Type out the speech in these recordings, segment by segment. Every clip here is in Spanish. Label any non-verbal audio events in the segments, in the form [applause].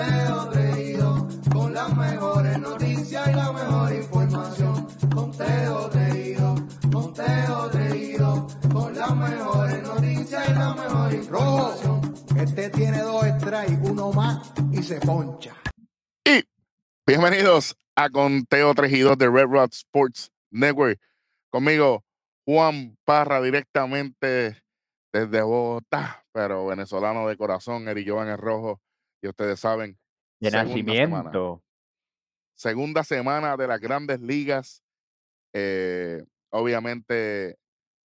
Conteo reído, con las mejores noticias y la mejor información. Conteo reído, conteo reído, con las mejores noticias y la mejor información. Este tiene dos strikes, uno más y se poncha. Y bienvenidos a Conteo 3 y 2 de Red Rod Sports Network. Conmigo, Juan Parra, directamente desde Bogotá, pero venezolano de corazón, Eri Jovan es rojo. Y ustedes saben, De segunda semana. nacimiento. segunda semana de las grandes ligas. Eh, obviamente,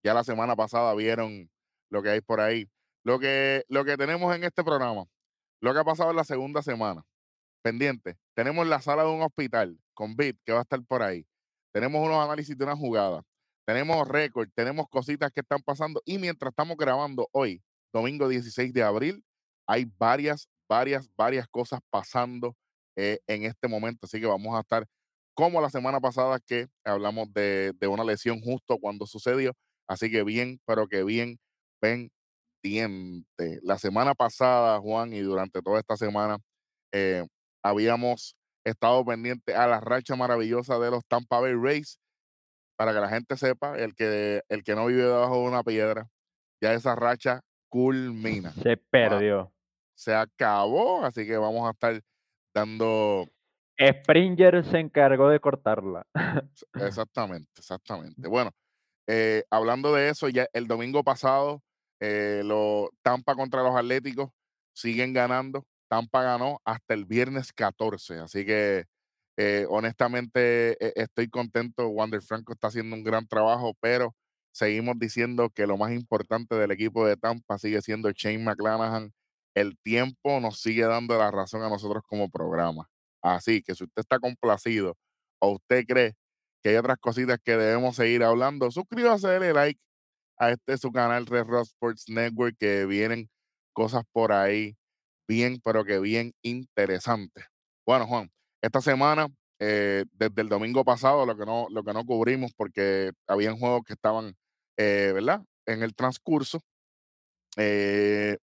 ya la semana pasada vieron lo que hay por ahí. Lo que, lo que tenemos en este programa, lo que ha pasado en la segunda semana, pendiente. Tenemos la sala de un hospital con Bit, que va a estar por ahí. Tenemos unos análisis de una jugada. Tenemos récord, tenemos cositas que están pasando. Y mientras estamos grabando hoy, domingo 16 de abril, hay varias, varias, varias cosas pasando eh, en este momento. Así que vamos a estar como la semana pasada que hablamos de, de una lesión justo cuando sucedió. Así que bien, pero que bien pendiente. La semana pasada, Juan, y durante toda esta semana, eh, habíamos estado pendiente a la racha maravillosa de los Tampa Bay Rays. Para que la gente sepa, el que, el que no vive debajo de una piedra, ya esa racha culmina Se perdió. Se acabó, así que vamos a estar dando Springer se encargó de cortarla. exactamente, [laughs] exactamente. Bueno, eh, hablando de eso, ya el domingo pasado, eh, los Tampa contra los Atléticos siguen ganando. Tampa ganó hasta el viernes 14, así que eh, honestamente eh, estoy contento. Wander Franco está haciendo un gran trabajo, pero seguimos diciendo que lo más importante del equipo de Tampa sigue siendo Shane McClanahan. El tiempo nos sigue dando la razón a nosotros como programa. Así que si usted está complacido o usted cree que hay otras cositas que debemos seguir hablando, suscríbase, dele like a este su canal Red Rock Sports Network que vienen cosas por ahí bien, pero que bien interesantes. Bueno, Juan, esta semana, eh, desde el domingo pasado, lo que no, lo que no cubrimos porque habían juegos que estaban, eh, ¿verdad? En el transcurso. Eh,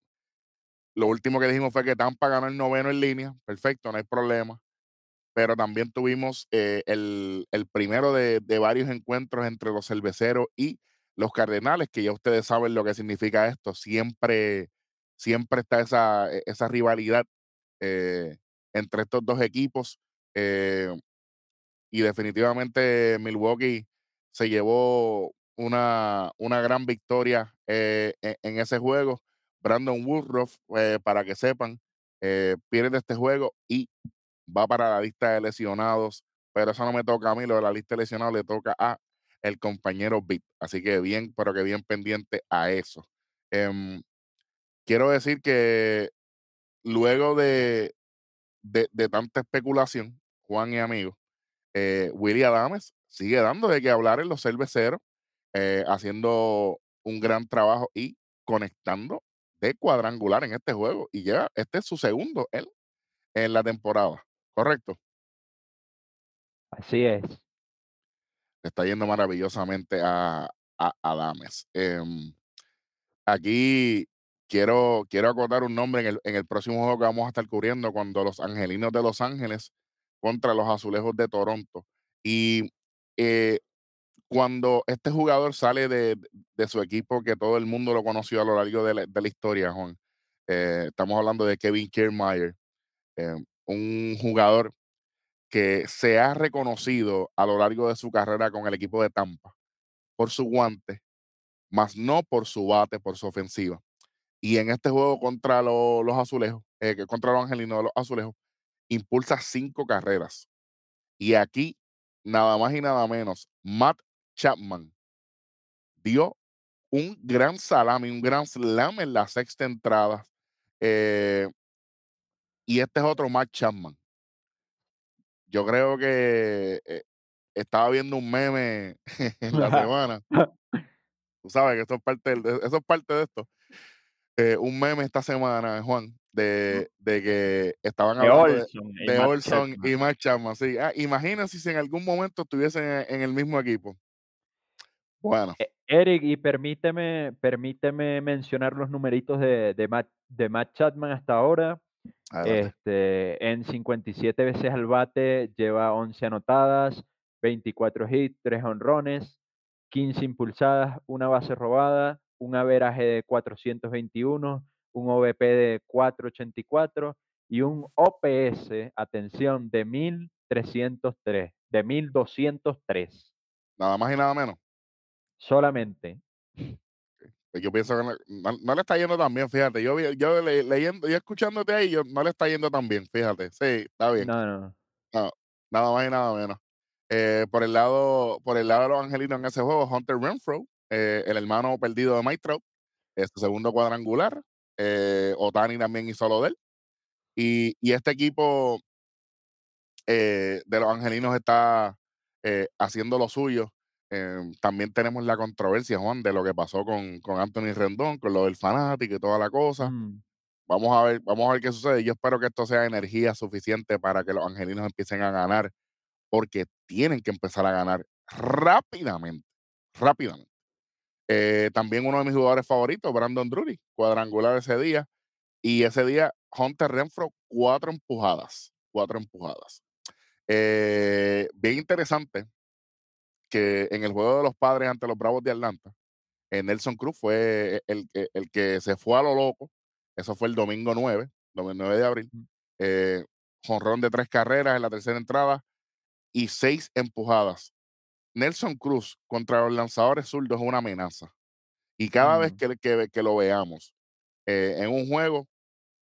lo último que dijimos fue que Tampa ganó el noveno en línea. Perfecto, no hay problema. Pero también tuvimos eh, el, el primero de, de varios encuentros entre los cerveceros y los cardenales, que ya ustedes saben lo que significa esto. Siempre, siempre está esa, e- esa rivalidad eh, entre estos dos equipos. eh, y definitivamente Milwaukee se llevó una, una gran victoria en, en ese juego. Brandon Woodruff, eh, para que sepan, eh, pierde este juego y va para la lista de lesionados. Pero eso no me toca a mí, lo de la lista de lesionados le toca a el compañero Bit. Así que bien, pero que bien pendiente a eso. Em, quiero decir que luego de, de, de tanta especulación, Juan y amigos, eh, Willy Adames sigue dando de qué hablar en los cerveceros, haciendo un gran trabajo y conectando de cuadrangular en este juego. Y ya, este es su segundo él en la temporada, ¿correcto? Así es. Le está yendo maravillosamente a, a Adames. Em, aquí quiero, quiero acotar un nombre en el, en el próximo juego que vamos a estar cubriendo cuando los Angelinos de Los Ángeles contra los Azulejos de Toronto. Y eh, cuando este jugador sale de, de su equipo que todo el mundo lo conoció a lo largo de la, historia, Juan, eh, estamos hablando de Kevin Kiermaier, eh, un jugador que se ha reconocido a lo largo de su carrera con el equipo de Tampa por su guante, más no por su bate, por su ofensiva. Y en este juego contra lo- los azulejos, eh, contra los angelinos de los azulejos, impulsa cinco carreras. Y aquí, nada más y nada menos, Matt Chapman dio un gran salami, un gran slam en la sexta entrada. eh, y este es otro Matt Chapman. Yo creo que eh, estaba viendo un meme [laughs] en la semana. [laughs] Tú sabes que eso es parte, de- eso es parte de esto. Eh, un meme esta semana, Juan, de, de que estaban hablando de, Olson. y de Olson Chapman. y Matt Chapman. Sí. Ah, imagínense si en algún momento estuviesen en, en el mismo equipo. Bueno, Eh, Eric, y permíteme, permíteme mencionar los numeritos de, de, Matt, de Matt Chapman hasta ahora. Este, en 57 veces al bate lleva 11 anotadas, 24 hits, 3 honrones, 15 impulsadas, una base robada, un averaje de 421, un OVP de 484 y un OPS, atención, de 1303, de 1203 Nada más y nada menos. Solamente. Yo pienso que no, no- le está yendo tan bien, fíjate. Yo, yo le- leyendo y escuchándote ahí, yo, no le está yendo tan bien, fíjate. Sí, está bien. No, no. No, nada más y nada menos. Eh, por el lado, por el lado de los angelinos en ese juego, Hunter Renfro, eh, el hermano perdido de Mike Trout, es su segundo cuadrangular. Eh, Otani también hizo lo de él. Y, y este equipo eh, de los angelinos está eh, haciendo lo suyo. Eh, también tenemos la controversia, Juan, de lo que pasó con, con Anthony Rendón, con lo del fanático y toda la cosa. Mm, Vamos a ver, vamos a ver qué sucede. Yo espero que esto sea energía suficiente para que los angelinos empiecen a ganar, porque tienen que empezar a ganar rápidamente, rápidamente. Eh, también uno de mis jugadores favoritos, Brandon Drury, cuadrangular ese día. Y ese día, Hunter Renfro, cuatro empujadas, cuatro empujadas. Eh, bien interesante que en el juego de los padres ante los Bravos de Atlanta, Nelson Cruz fue el, que- el que se fue a lo loco. Eso fue el domingo 9, domingo 9 de abril. Eh, jonrón de tres carreras en la tercera entrada y seis empujadas. Nelson Cruz contra los lanzadores zurdos es una amenaza. Y cada vez Mm. que, que- que lo veamos eh, en un juego,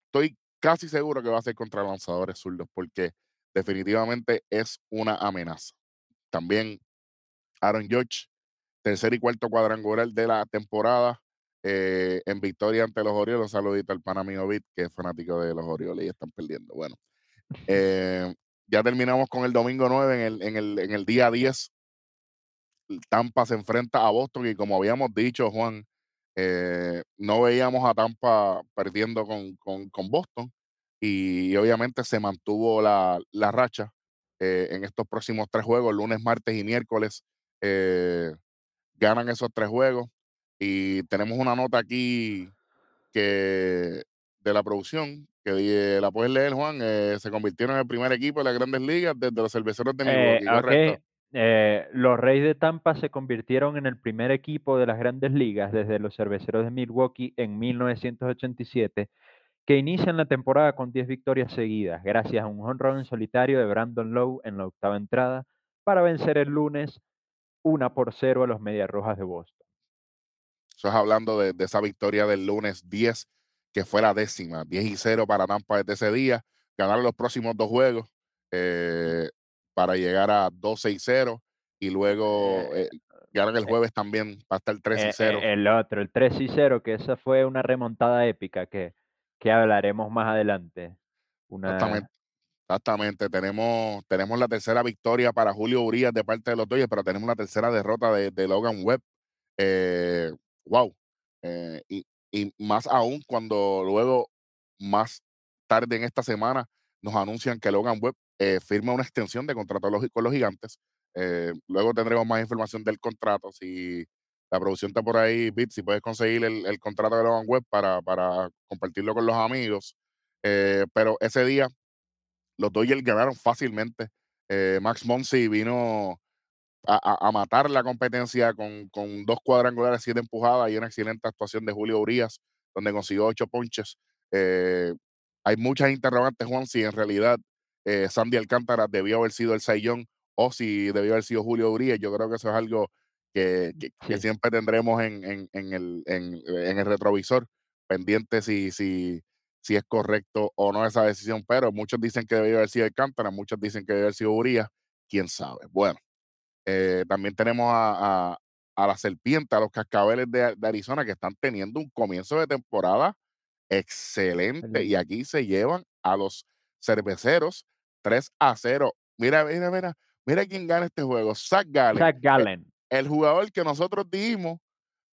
estoy casi seguro que va a ser contra lanzadores zurdos, porque definitivamente es una amenaza. También Aaron George, tercer y cuarto cuadrangular de la temporada, eh, en victoria ante los Orioles. Un saludito al pana mío Vic, que es fanático de los Orioles y están perdiendo. Bueno, eh, ya terminamos con el domingo 9, en el, en el, en el día 10. Tampa se enfrenta a Boston y como habíamos dicho, Juan, eh, no veíamos a Tampa perdiendo con, con- con Boston y, obviamente se mantuvo la, la racha en estos próximos tres juegos, lunes, martes y miércoles. Eh, ganan esos tres juegos. Y tenemos una nota aquí que de la producción que la puedes leer Juan eh, se convirtieron en el primer equipo de las grandes ligas desde los cerveceros de Eh, Milwaukee los Reyes de Tampa se convirtieron en el primer equipo de las grandes ligas desde los cerveceros de Milwaukee en 1987, que inician la temporada con 10 victorias seguidas, gracias a un honrón en solitario de Brandon Lowe en la octava entrada, para vencer el lunes 1 por 0 a los Medias Rojas de Boston. Eso es hablando de, de esa victoria del lunes 10, que fue la décima, 10 y 0 para Tampa desde ese día. Ganar los próximos dos juegos eh, para llegar a 12 y 0. Y luego eh, ganan el eh, jueves también para estar 3 y Eh, 0. eh, el otro, el 3 y 0, que esa fue una remontada épica que, que hablaremos más adelante. Una, Exactamente. Exactamente. Tenemos, tenemos la tercera victoria para Julio Urias de parte de los Dodgers, pero tenemos la tercera derrota de, Logan Webb. Eh, wow. Eh, y, y más aún cuando luego, más tarde en esta semana, nos anuncian que Logan Webb eh, firma una extensión de contrato con los gigantes. Eh, luego tendremos más información del contrato. Si la producción está por ahí, Bit, si puedes conseguir el, contrato de Logan Webb para, para compartirlo con los amigos. Eh, pero ese día los Dodgers ganaron fácilmente. Eh, Max Monsi vino a, a- matar la competencia con, con dos cuadrangulares, siete empujadas y una excelente actuación de Julio Urias, donde consiguió ocho ponches. Eh, hay muchas interrogantes, Juan, si en realidad eh, Sandy Alcántara debió haber sido el Sayón o si debió haber sido Julio Urias. Yo creo que eso es algo que, que- que Sí. siempre tendremos en, en- en el, en- en el retrovisor, pendiente si, si, si es correcto o no esa decisión. Pero muchos dicen que debió haber sido Alcántara, muchos dicen que debió haber sido Urias. Quién sabe. Bueno. Eh, también tenemos a, a, a la serpiente, a los cascabeles de, de Arizona, que están teniendo un comienzo de temporada excelente. Y aquí se llevan a los cerveceros 3 a 0. Mira, mira, mira, mira quién gana este juego. Zach Gallen, Zach el, Gallen. el jugador que nosotros dijimos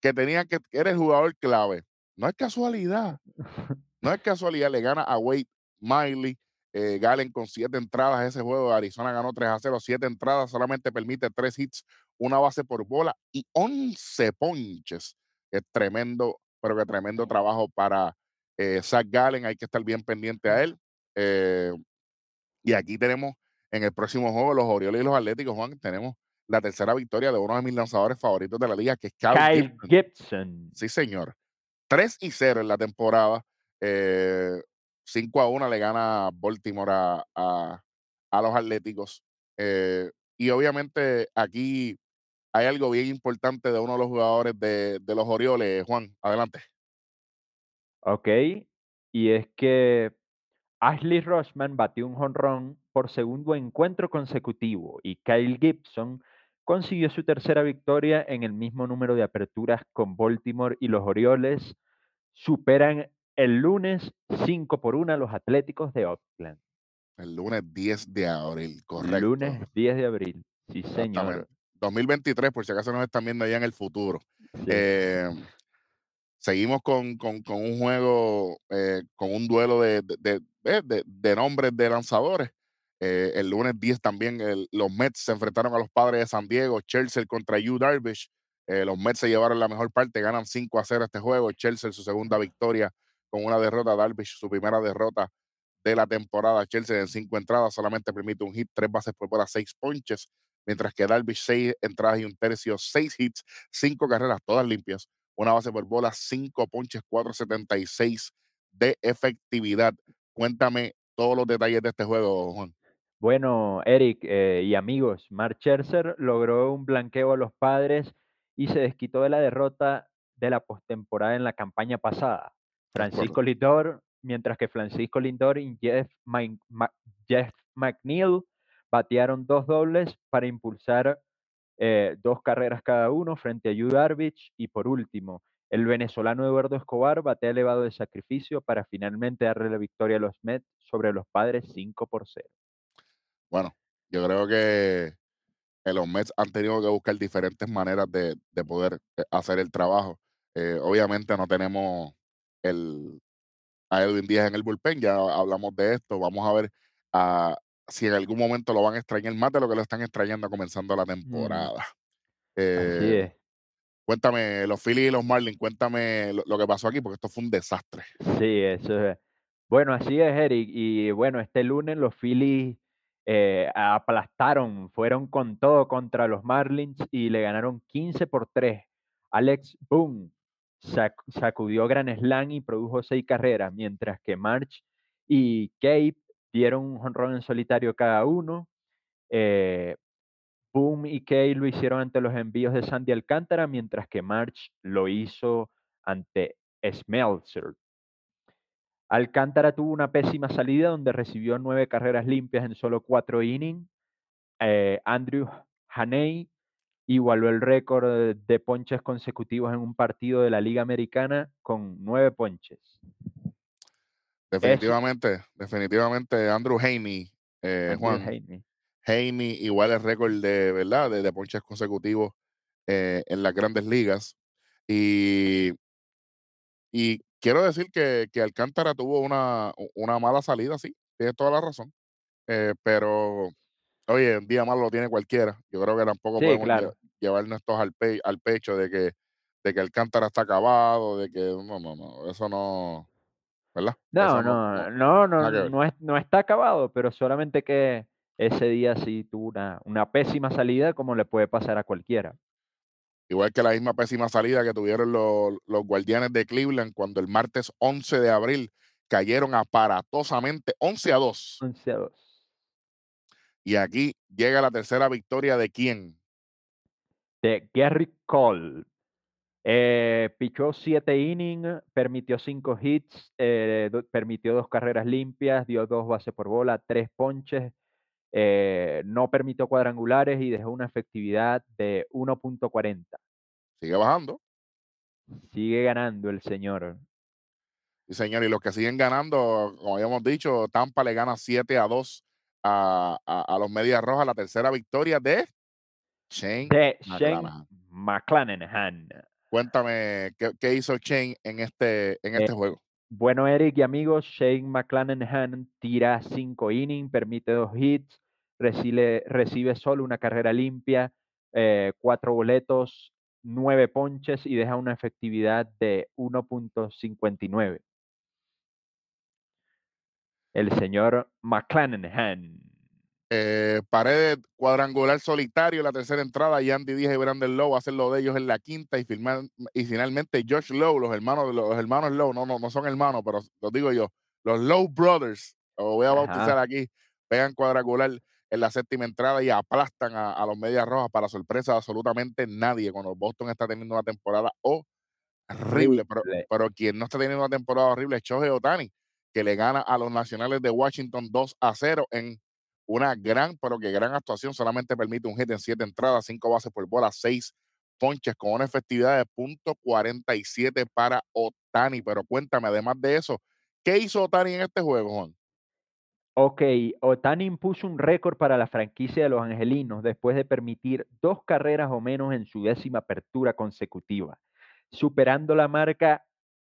que tenía que, que era el jugador clave. No es casualidad. [laughs] No es casualidad, le gana a Wade Miley. Eh, Galen con siete entradas ese juego. Arizona ganó 3 a 0, siete entradas, solamente permite tres hits, una base por bola y 11 ponches. Es tremendo, pero que tremendo trabajo para eh, Zach Gallen. Hay que estar bien pendiente a él. Eh, y aquí tenemos en el próximo juego los Orioles y los Atléticos, Juan, tenemos la tercera victoria de uno de mis lanzadores favoritos de la liga, que es Kyle, Kyle Gibson. Gibson. Sí, señor. 3 y 0 en la temporada. Eh, 5 a 1 le gana Baltimore a, a- los Atléticos. Eh, y obviamente aquí hay algo bien importante de uno de los jugadores de, de los Orioles. Juan, adelante. Ok. Y es que Ashley Rossman batió un jonrón por segundo encuentro consecutivo y Kyle Gibson consiguió su tercera victoria en el mismo número de aperturas con Baltimore y los Orioles superan el lunes 5 por 1 a los Atléticos de Oakland. El lunes 10 de abril, correcto. Lunes 10 de abril. Sí, señor. Exactamente. 2023, por si acaso nos están viendo ya en el futuro. Sí. Eh, seguimos con, con- con un juego, eh, con un duelo de, de, de- de- nombres de lanzadores. Eh, el lunes 10 también el- los Mets se enfrentaron a los padres de San Diego, Chelsea contra Yu Darvish. Eh, los Mets se llevaron la mejor parte, ganan 5 a 0 este juego. Chelsea su segunda victoria con una derrota, Darvish su primera derrota de la temporada. Chelsea en cinco entradas solamente permite un hit, tres bases por bola, seis ponches, mientras que Darvish seis entradas y un tercio, seis hits, cinco carreras, todas limpias, una base por bola, cinco ponches, 4.76 de efectividad. Cuéntame todos los detalles de este juego, Juan. Bueno, Eric eh, y amigos, Mark Scherzer logró un blanqueo a los padres y se desquitó de la derrota de la postemporada en la campaña pasada. Francisco Lindor, mientras que Francisco Lindor y Jeff, Ma- Jeff McNeil batearon dos dobles para impulsar eh, dos carreras cada uno frente a Yu Darvish y por último, el venezolano Eduardo Escobar batea elevado de sacrificio para finalmente darle la victoria a los Mets sobre los padres 5 por 0. Bueno, yo creo que los Mets han tenido que buscar diferentes maneras de, de poder eh, hacer el trabajo. Eh, obviamente no tenemos el, a Edwin Díaz en el bullpen, ya hablamos de esto. Vamos a ver ah, si en algún momento lo van a extrañar más de lo que lo están extrañando comenzando la temporada. Mm. Eh, es. Cuéntame, los Phillies y los Marlins, cuéntame lo, lo que pasó aquí, porque esto fue un desastre. Sí, eso es. Bueno, así es, Eric. Y bueno, este lunes los Phillies eh, aplastaron, fueron con todo contra los Marlins y le ganaron 15 por 3. Alex Boone sac- sacudió Gran Slam y produjo seis carreras, mientras que March y Cape dieron un jonrón en solitario cada uno. Eh, Boom y Kay lo hicieron ante los envíos de Sandy Alcántara, mientras que March lo hizo ante Smeltzer. Alcántara tuvo una pésima salida donde recibió nueve carreras limpias en solo cuatro innings. Eh, Andrew Haney igualó el récord de ponches consecutivos en un partido de la Liga Americana con nueve ponches. Definitivamente, definitivamente Andrew Haney, eh, Andrew Juan, Haney. Haney igual el récord de, ¿verdad? De, de ponches consecutivos eh, en las grandes ligas. Y, y quiero decir que, que Alcántara tuvo una, una mala salida, sí, tienes toda la razón. Eh, pero oye, un día malo lo tiene cualquiera. Yo creo que tampoco Sí, podemos claro. llevarnos estos al, pe- al pecho de que, de que Alcántara está acabado, de que no, no, no, eso no, ¿verdad? No, no, no, no, no, es- no está acabado, pero solamente que ese día sí tuvo una, una pésima salida como le puede pasar a cualquiera. Igual que la misma pésima salida que tuvieron los, los guardianes de Cleveland cuando el martes 11 de abril cayeron aparatosamente 11 a 2. 11 a 2. Y aquí llega la tercera victoria de quién? De Gary Cole. Eh, pichó 7 innings, permitió 5 hits, eh, do- permitió dos carreras limpias, dio dos bases por bola, tres ponches, eh, no permitió cuadrangulares y dejó una efectividad de 1.40. Sigue bajando. Sigue ganando el señor. Sí, señor. Y los que siguen ganando, como habíamos dicho, Tampa le gana 7 a 2 a, a- a los Medias Rojas. La tercera victoria de Shane. De Shane McClanahan. McClanahan. Cuéntame, ¿qué, qué hizo Shane en este, en Eh, este juego? Bueno, Eric y amigos, Shane McClanahan tira 5 innings, permite 2 hits, recibe, recibe solo una carrera limpia, 4 boletos, 9 ponches y deja una efectividad de 1.59. El señor McClanahan. Eh, pared cuadrangular solitario, la tercera entrada, y Andy Díaz y Brandon Lowe hacen lo de ellos en la quinta y, y finalmente Josh Lowe, los hermanos, los hermanos Lowe, no, no, no son hermanos, pero los digo yo, los Lowe Brothers, lo voy a bautizar aquí, pegan cuadrangular en la séptima entrada y aplastan a, los Medias Rojas para sorpresa de absolutamente nadie cuando Boston está teniendo una temporada horrible, pero, pero quien no está teniendo una temporada horrible es Shohei Otani, que le gana a los Nacionales de Washington 2 a 0 en una gran, pero que gran actuación. Solamente permite un hit en siete entradas, cinco bases por bola, seis ponches con una efectividad de punto .47 para Otani. Pero cuéntame, además de eso, ¿qué hizo Otani en este juego, Juan? Ok, Otani impuso un récord para la franquicia de los Angelinos después de permitir dos carreras o menos en su décima apertura consecutiva, superando la marca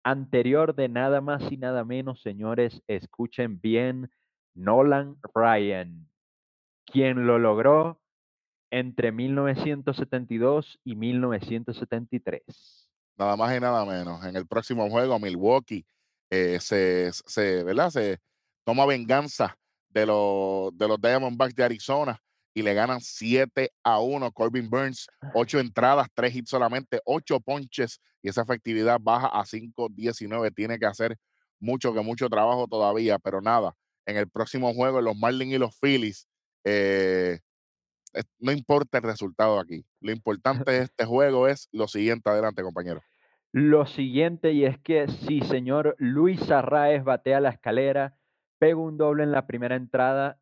anterior de nada más y nada menos, señores, escuchen bien, Nolan Ryan, quien lo logró entre 1972 y 1973. Nada más y nada menos. En el próximo juego, Milwaukee eh, se, se, ¿verdad? se toma venganza de los, de los Diamondbacks de Arizona y le ganan 7 a 1. Corbin Burns, 8 entradas, 3 hits solamente, 8 ponches y esa efectividad baja a 5-19. Tiene que hacer mucho, que mucho trabajo todavía, pero nada en el próximo juego, los Marlins y los Phillies, eh, no importa el resultado aquí. Lo importante de [laughs] este juego es lo siguiente. Adelante, compañero. Lo siguiente, y es que si señor Luis Arraez batea la escalera, pega un doble en la primera entrada,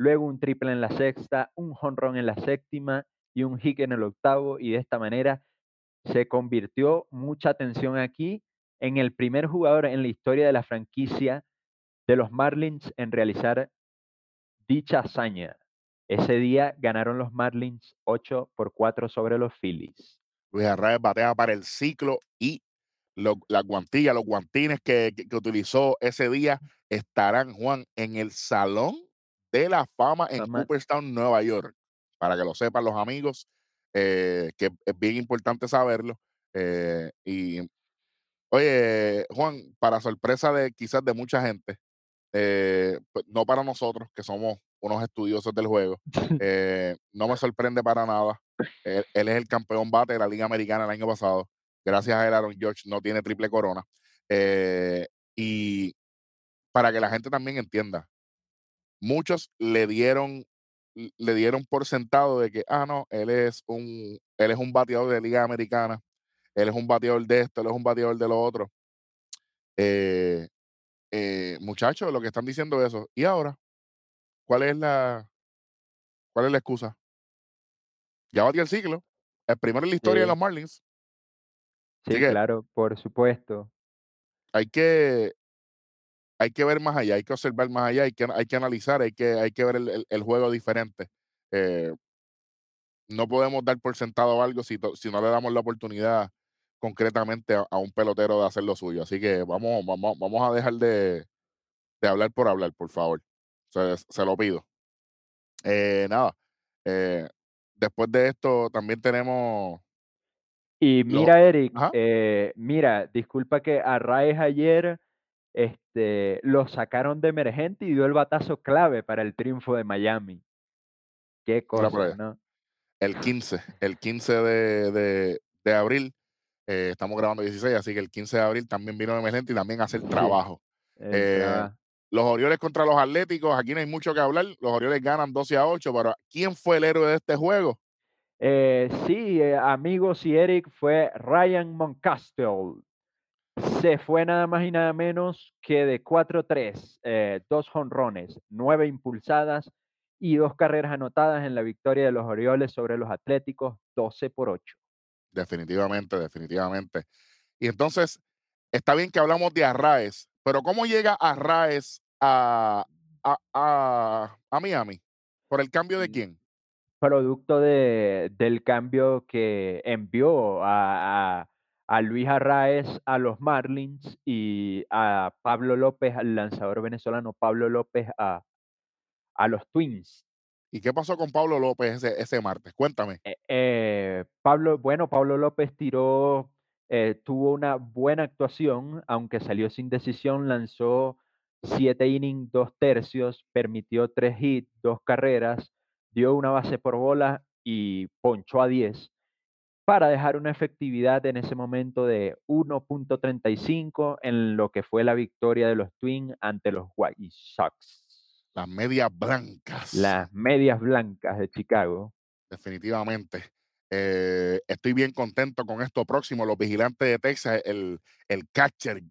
luego un triple en la sexta, un jonrón en la séptima y un hit en el octavo, y de esta manera se convirtió mucha atención aquí en el primer jugador en la historia de la franquicia de los Marlins en realizar dicha hazaña. Ese día ganaron los Marlins 8 por 4 sobre los Phillies. Luis Arraez batea para el ciclo y las guantillas, los guantines que, utilizó ese día estarán, Juan, en el Salón de la Fama en Cooperstown, Nueva York. Para que lo sepan los amigos, eh, que es bien importante saberlo. Eh, y, oye, Juan, para sorpresa de quizás de mucha gente, eh, pues, no para nosotros, que somos unos estudiosos del juego. [laughs] No me sorprende para nada. Él, es el campeón bate de la Liga Americana el año pasado. Gracias a él, Aaron George no tiene triple corona. Y para que la gente también entienda, muchos le dieron le dieron por sentado de que, ah, no, él es un, él es un bateador de Liga Americana, él es un bateador de esto, él es un bateador de lo otro. Eh, eh, muchachos, lo que están diciendo eso. ¿Y ahora? ¿Cuál es la, cuál es la excusa? Ya batió el ciclo. El primero en la historia de los Marlins. Sí, claro, por supuesto. Hay que, hay que ver más allá, hay que observar más allá, hay que, hay que analizar, hay que, hay que ver el, juego diferente. Eh, no podemos dar por sentado algo si, si no le damos la oportunidad concretamente a, un pelotero de hacer lo suyo. Así que vamos, vamos, vamos a dejar de, hablar por hablar, por favor. Se, lo pido. Eh, nada. Eh, después de esto también tenemos... Y mira, Eric, eh, mira, disculpa que a Raes ayer este, lo sacaron de emergente y dio el batazo clave para el triunfo de Miami. Qué cosa, ¿no? El 15, el 15 de, de abril eh, estamos grabando 16, así que el 15 de abril también vino emergente y también hace el trabajo. Eh, los Orioles contra los Atléticos, aquí no hay mucho que hablar. Los Orioles ganan 12 a 8, pero ¿quién fue el héroe de este juego? Eh, sí, amigos y Eric, fue Ryan Moncastle. Se fue nada más y nada menos que de 4-3, dos jonrones, nueve impulsadas y dos carreras anotadas en la victoria de los Orioles sobre los Atléticos, 12 por 8. Definitivamente, definitivamente. Y entonces, está bien que hablamos de Arraes, pero ¿cómo llega Arraes a, a, a, Miami? ¿Por el cambio de quién? Producto de, del cambio que envió a, a, Luis Arraes a los Marlins y a Pablo López, al lanzador venezolano Pablo López a, a los Twins. ¿Y qué pasó con Pablo López ese, martes? Cuéntame. Eh, eh, Pablo, bueno, Pablo López tiró, eh, tuvo una buena actuación, aunque salió sin decisión, lanzó 7 innings, 2 tercios, permitió 3 hits, 2 carreras, dio una base por bola y ponchó a 10 para dejar una efectividad en ese momento de 1.35 en lo que fue la victoria de los Twins ante los White Sox. Las medias blancas. Las medias blancas de Chicago. Definitivamente. Eh, estoy bien contento con esto próximo. Los vigilantes de Texas, el, el catcher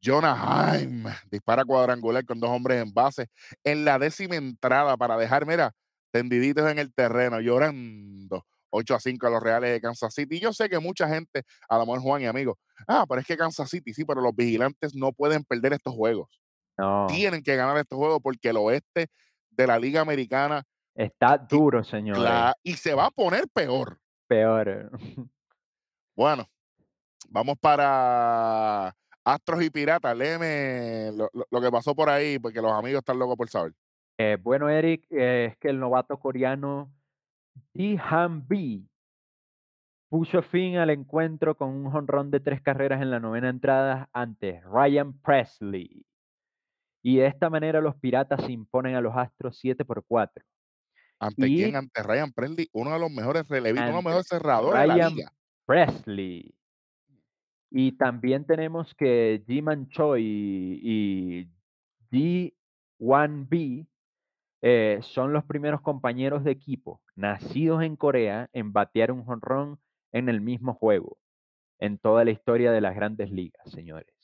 Jonah Haim dispara cuadrangular con dos hombres en base en la décima entrada para dejar, mira, tendiditos en el terreno, llorando 8 a 5 a los Reales de Kansas City. Y yo sé que mucha gente, a lo mejor Juan y amigos, ah, pero es que Kansas City, sí, pero los vigilantes no pueden perder estos juegos. No, Tienen que ganar estos juegos porque el oeste de la Liga Americana está duro, señores. la- y se va a poner peor. Peor. Bueno, vamos para Astros y Piratas. Léeme lo, lo- lo que pasó por ahí, porque los amigos están locos por saber. Eh, bueno, Eric, eh, es que el novato coreano B puso fin al encuentro con un jonrón de tres carreras en la novena entrada ante Ryan Presley. Y de esta manera los Piratas se imponen a los Astros 7 por 4. ¿Ante Y- quién? Ante Ryan Presley, uno de los mejores relevistas, uno de los mejores cerradores de la Ryan liga. Presley. Y también tenemos que Jiman Choi y G1B eh, son los primeros compañeros de equipo nacidos en Corea en batear un jonrón en el mismo juego en toda la historia de las grandes ligas, señores.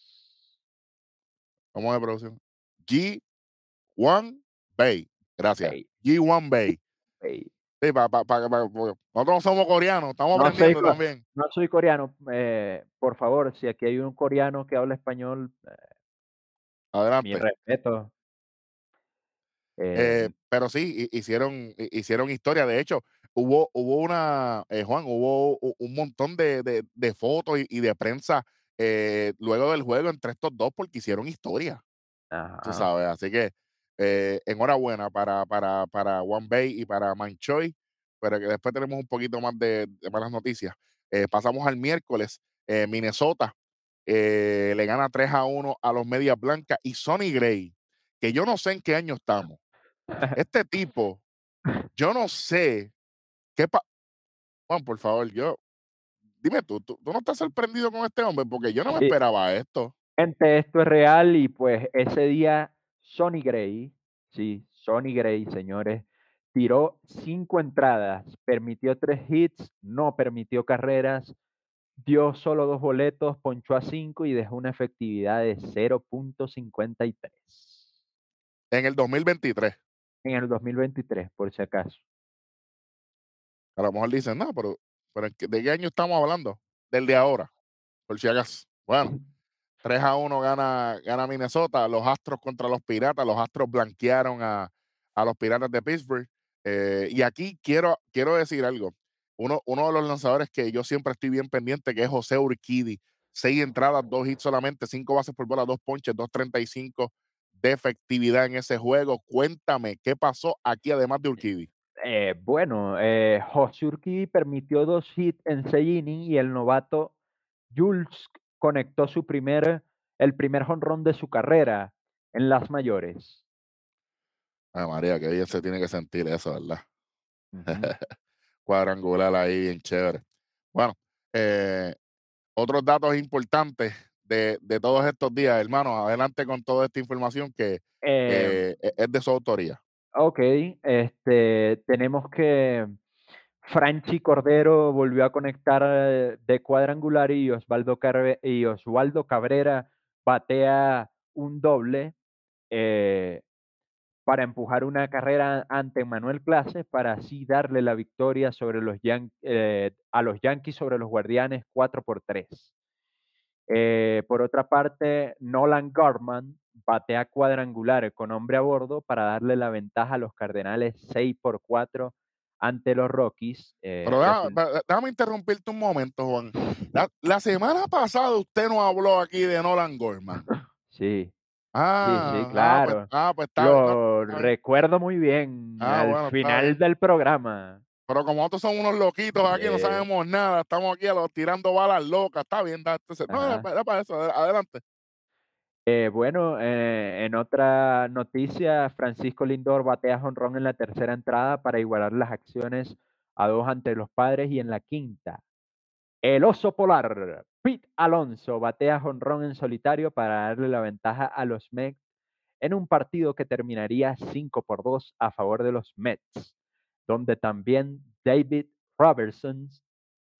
Vamos de producción. G1 Bay. Gracias. Bay. G1 Bay. Ey, Sí, pa- pa- nosotros no somos coreanos, estamos No soy aprendiendo co- también. No soy coreano, eh, por favor, si aquí hay un coreano que habla español, eh, mi Adelante. respeto. Eh, Eh, pero sí, hi- hicieron, hi- hicieron historia. De hecho, hubo, hubo una, eh, Juan, hubo un montón de, de- de fotos y, y de prensa eh, luego del juego entre estos dos porque hicieron historia, tú ajá. sabes. Así que eh, enhorabuena para, para, para One Bay y para Manchoy, pero que después tenemos un poquito más de, de malas noticias. Pasamos al miércoles, Minnesota eh, le gana 3 a 1 a los Medias Blancas y Sonny Gray, que yo no sé en qué año estamos. Este tipo, yo no sé qué pa Juan, por favor, yo dime tú, tú, tú no estás sorprendido con este hombre porque yo no me esperaba esto. Gente, esto es real y pues ese día Sonny Gray, sí, Sonny Gray, señores, tiró cinco entradas, permitió tres hits, no permitió carreras, dio solo dos boletos, ponchó a cinco y dejó una efectividad de 0.53 En el 2023, en el 2023, por si acaso. a lo mejor dicen, no, pero, pero ¿en qué- ¿de qué año estamos hablando? Del de ahora, por si acaso. Bueno, 3 a 1 gana, gana Minnesota, los Astros contra los Piratas, los Astros blanquearon a, a los Piratas de Pittsburgh. eh, y aquí quiero, quiero decir algo. Uno, uno de los lanzadores que yo siempre estoy bien pendiente, que es José Urquidi. Seis entradas, dos hits solamente, cinco bases por bola, dos ponches, 2.35 de efectividad en ese juego. Cuéntame, ¿qué pasó aquí además de Urquidi? Eh, bueno, eh, José Urquidy permitió dos hits en seis innings y el novato Jules conectó su primer, el primer jonrón de su carrera en las mayores. Ay, María, que bien se tiene que sentir eso, ¿verdad? [laughs] Cuadrangular ahí, bien chévere. Bueno, eh, otros datos importantes de, de todos estos días, hermano. Adelante con toda esta información que Eh, eh, e- es de su autoría. ok, este, tenemos que Franchi Cordero volvió a conectar eh, de cuadrangular y Osvaldo, Carve- y Osvaldo Cabrera batea un doble eh, para empujar una carrera ante Manuel Clase para así darle la victoria sobre los Yan- a los Yankees sobre los Guardianes 4 por 3. Eh, por otra parte, Nolan Gorman batea cuadrangular con hombre a bordo para darle la ventaja a los Cardenales 6 por 4 ante los Rockies. eh, Pero déjame interrumpirte un momento, Juan. La, la semana pasada usted no habló aquí de Nolan Gorman. [laughs] sí, Ah, ah, pues- claro. Ah, pues, no, lo está recuerdo muy bien Ah, al bueno, final del programa. Pero como nosotros somos unos loquitos aquí, no Sí. sabemos nada, estamos aquí a los tirando balas locas, está bien, da- entonces, no, era, pa- era para eso, adel- adelante. Eh, bueno, eh, en otra noticia, Francisco Lindor batea jonrón en la tercera entrada para igualar las acciones a dos ante los padres y en la quinta. El oso polar, Pete Alonso, batea jonrón en solitario para darle la ventaja a los Mets en un partido que terminaría 5 por 2 a favor de los Mets, donde también David Robertson,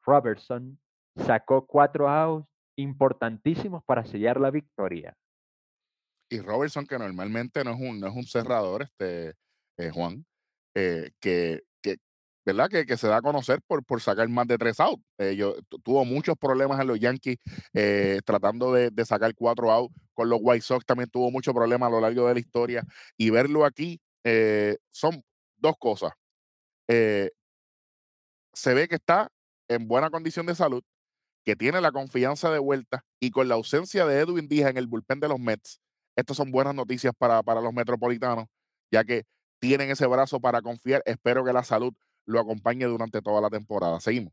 Robertson sacó cuatro outs importantísimos para sellar la victoria. Y Robertson, que normalmente no es un, no es un cerrador, este, eh, Juan, eh, que, ¿verdad? Que, se da a conocer por, por sacar más de tres outs. Eh, tuvo muchos problemas en los Yankees eh, tratando de, de sacar cuatro outs. Con los White Sox también tuvo muchos problemas a lo largo de la historia. Y verlo aquí son dos cosas. Eh, se ve que está en buena condición de salud, que tiene la confianza de vuelta y con la ausencia de Edwin Díaz en el bullpen de los Mets, estas son buenas noticias para, para los metropolitanos, ya que tienen ese brazo para confiar. Espero que la salud lo acompañe durante toda la temporada. Seguimos.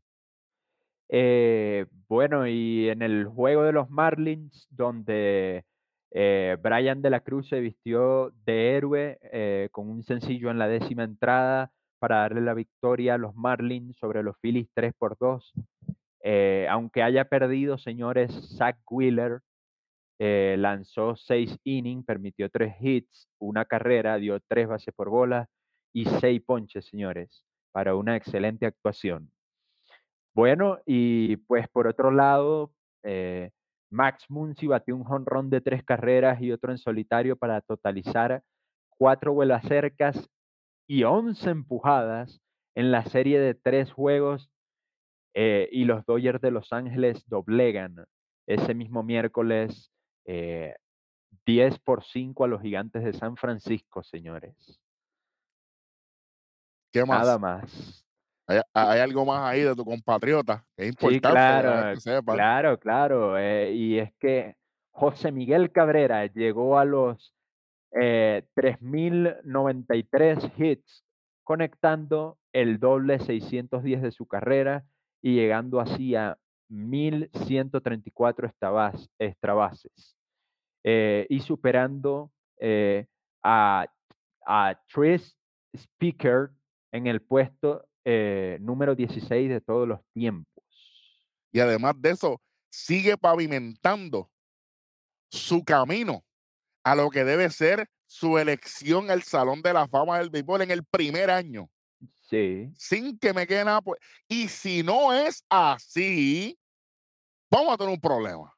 Eh, bueno, y en el juego de los Marlins, donde eh, Brian de la Cruz se vistió de héroe con un sencillo en la décima entrada para darle la victoria a los Marlins sobre los Phillies 3 por 2. Eh, aunque haya perdido, señores, Zach Wheeler eh, lanzó seis innings, permitió tres hits, una carrera, dio tres bases por bola y seis ponches, señores, para una excelente actuación. Bueno, y pues por otro lado, eh, Max Muncy batió un jonrón de tres carreras y otro en solitario para totalizar cuatro vuelas cercas y 11 empujadas en la serie de tres juegos eh, y los Dodgers de Los Ángeles doblegan ese mismo miércoles eh, 10 por 5 a los gigantes de San Francisco, señores. ¿Qué más? Nada más. Hay, hay algo más ahí de tu compatriota que es importante que la claro, sepa. claro, claro. eh, y es que José Miguel Cabrera llegó a los eh, 3.093 hits, conectando el doble 610 de su carrera y llegando así a 1.134 extrabas- extra eh, y superando eh, a, a Tris Speaker en el puesto eh, número 16 de todos los tiempos. Y además de eso, sigue pavimentando su camino a lo que debe ser su elección al Salón de la Fama del Béisbol en el primer año. Sí, sin que me quede nada. Y si no es así, vamos a tener un problema.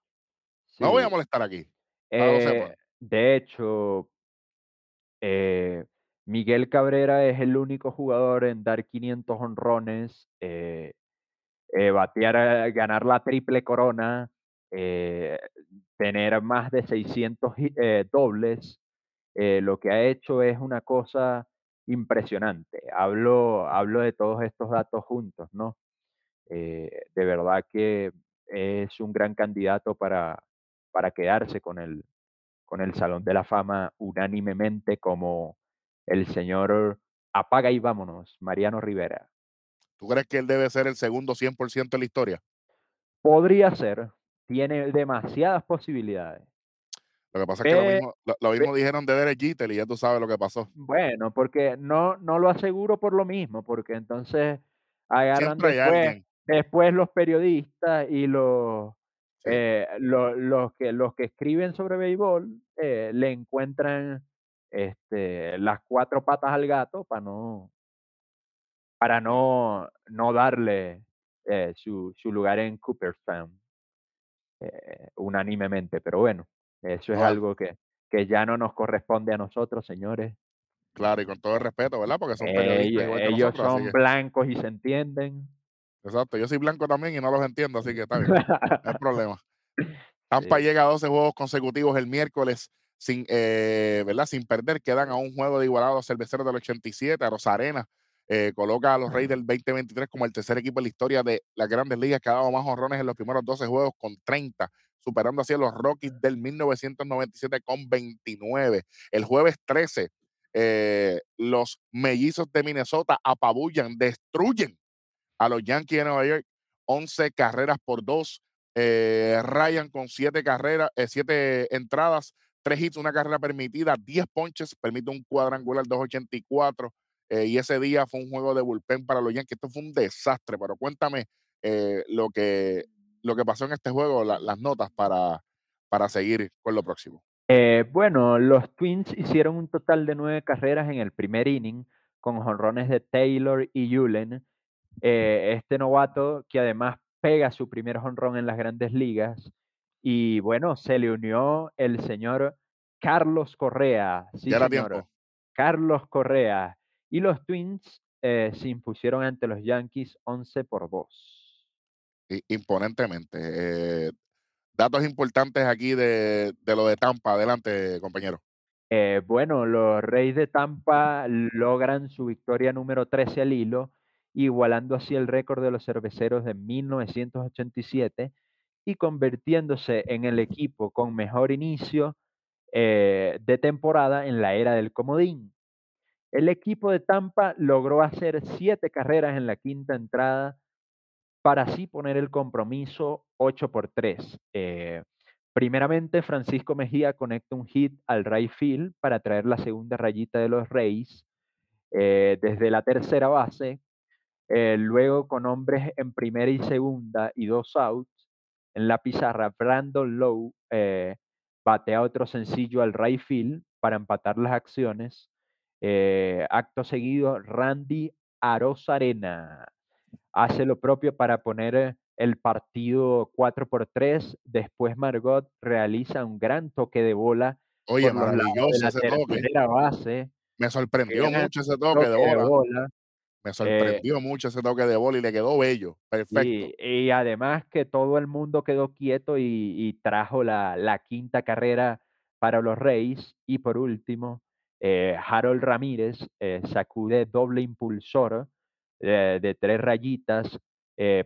No voy a molestar aquí. Eh, de hecho, eh, Miguel Cabrera es el único jugador en dar 500 honrones, eh, eh, batear, ganar la triple corona, eh, tener más de 600 hi- eh, dobles. eh, lo que ha hecho es una cosa impresionante. Hablo, hablo de todos estos datos juntos, ¿no? De verdad que es un gran candidato para, para quedarse con el, con el Salón de la Fama unánimemente como el señor Apaga y vámonos, Mariano Rivera. ¿Tú crees que él debe ser el segundo 100% de la historia? Podría ser, tiene demasiadas posibilidades. Lo que pasa es que lo mismo, lo, lo mismo dijeron de Derek Jeter y ya tú sabes lo que pasó. Bueno, porque no, no lo aseguro por lo mismo, porque entonces agarran después, después los periodistas y los, Sí. eh, lo- los, que, los que escriben sobre béisbol eh, le encuentran este, las cuatro patas al gato para no, para no, no darle eh, su, su lugar en Cooperstown eh, unánimemente. Pero bueno, eso es algo que, que ya no nos corresponde a nosotros, señores. Claro, y con todo el respeto, ¿verdad? Porque son Ellos, periodistas igual que ellos nosotros. son que- blancos y se entienden. exacto, yo soy blanco también y no los entiendo, así que está bien, no hay [laughs] problema. Tampa Sí. llega a 12 juegos consecutivos el miércoles sin, eh, ¿verdad? sin perder. Quedan a un juego de igualado a Cerveceros del 87. A Rosarena eh, coloca a los Reyes del 2023 como el tercer equipo en la historia de las grandes ligas que ha dado más honrones en los primeros 12 juegos con 30, superando así a los Rockies del 1997 con 29. El jueves 13, eh, los mellizos de Minnesota apabullan, destruyen a los Yankees de Nueva York 11 carreras por dos Eh, Ryan con siete carreras, eh, siete entradas, tres hits, una carrera permitida, 10 ponches, permite un cuadrangular 284. Eh, y ese día fue un juego de bullpen para los Yankees. Esto fue un desastre, pero cuéntame eh, lo, que, lo que pasó en este juego, la- las notas para, para seguir con lo próximo. Eh, bueno, los Twins hicieron un total de nueve carreras en el primer inning con jonrones de Taylor y Yulen. Este novato que además pega su primer jonrón en las grandes ligas. Y bueno, se le unió el señor Carlos Correa. Sí, ya era señor. tiempo. Carlos Correa. Y los Twins eh, se impusieron ante los Yankees 11 por 2. i- imponentemente. Eh, datos importantes aquí de, de lo de Tampa. Adelante, compañero. Eh, bueno, los Reyes de Tampa logran su victoria número 13 al hilo, igualando así el récord de los cerveceros de 1987 y convirtiéndose en el equipo con mejor inicio de temporada en la era del comodín. El equipo de Tampa logró hacer siete carreras en la quinta entrada para así poner el compromiso 8 por 3. Eh, primeramente, Francisco Mejía conecta un hit al right field para traer la segunda rayita de los Reyes eh, desde la tercera base. Eh, luego, con hombres en primera y segunda y dos outs, en la pizarra, Brandon Lowe eh, batea otro sencillo al right field para empatar las acciones. Eh, acto seguido, Randy Arozarena hace lo propio para poner eh, el partido 4 por 3. Después Margot realiza un gran toque de bola Oye, maravilloso la ese toque. base. Me sorprendió mucho ese toque de toque de bola. bola. Me sorprendió mucho ese toque de bola y le quedó bello. Perfecto. Y, y además que todo el mundo quedó quieto y, y trajo la, la quinta carrera para los Reyes. Y por último, eh, Harold Ramírez eh, sacude doble impulsor eh, de tres rayitas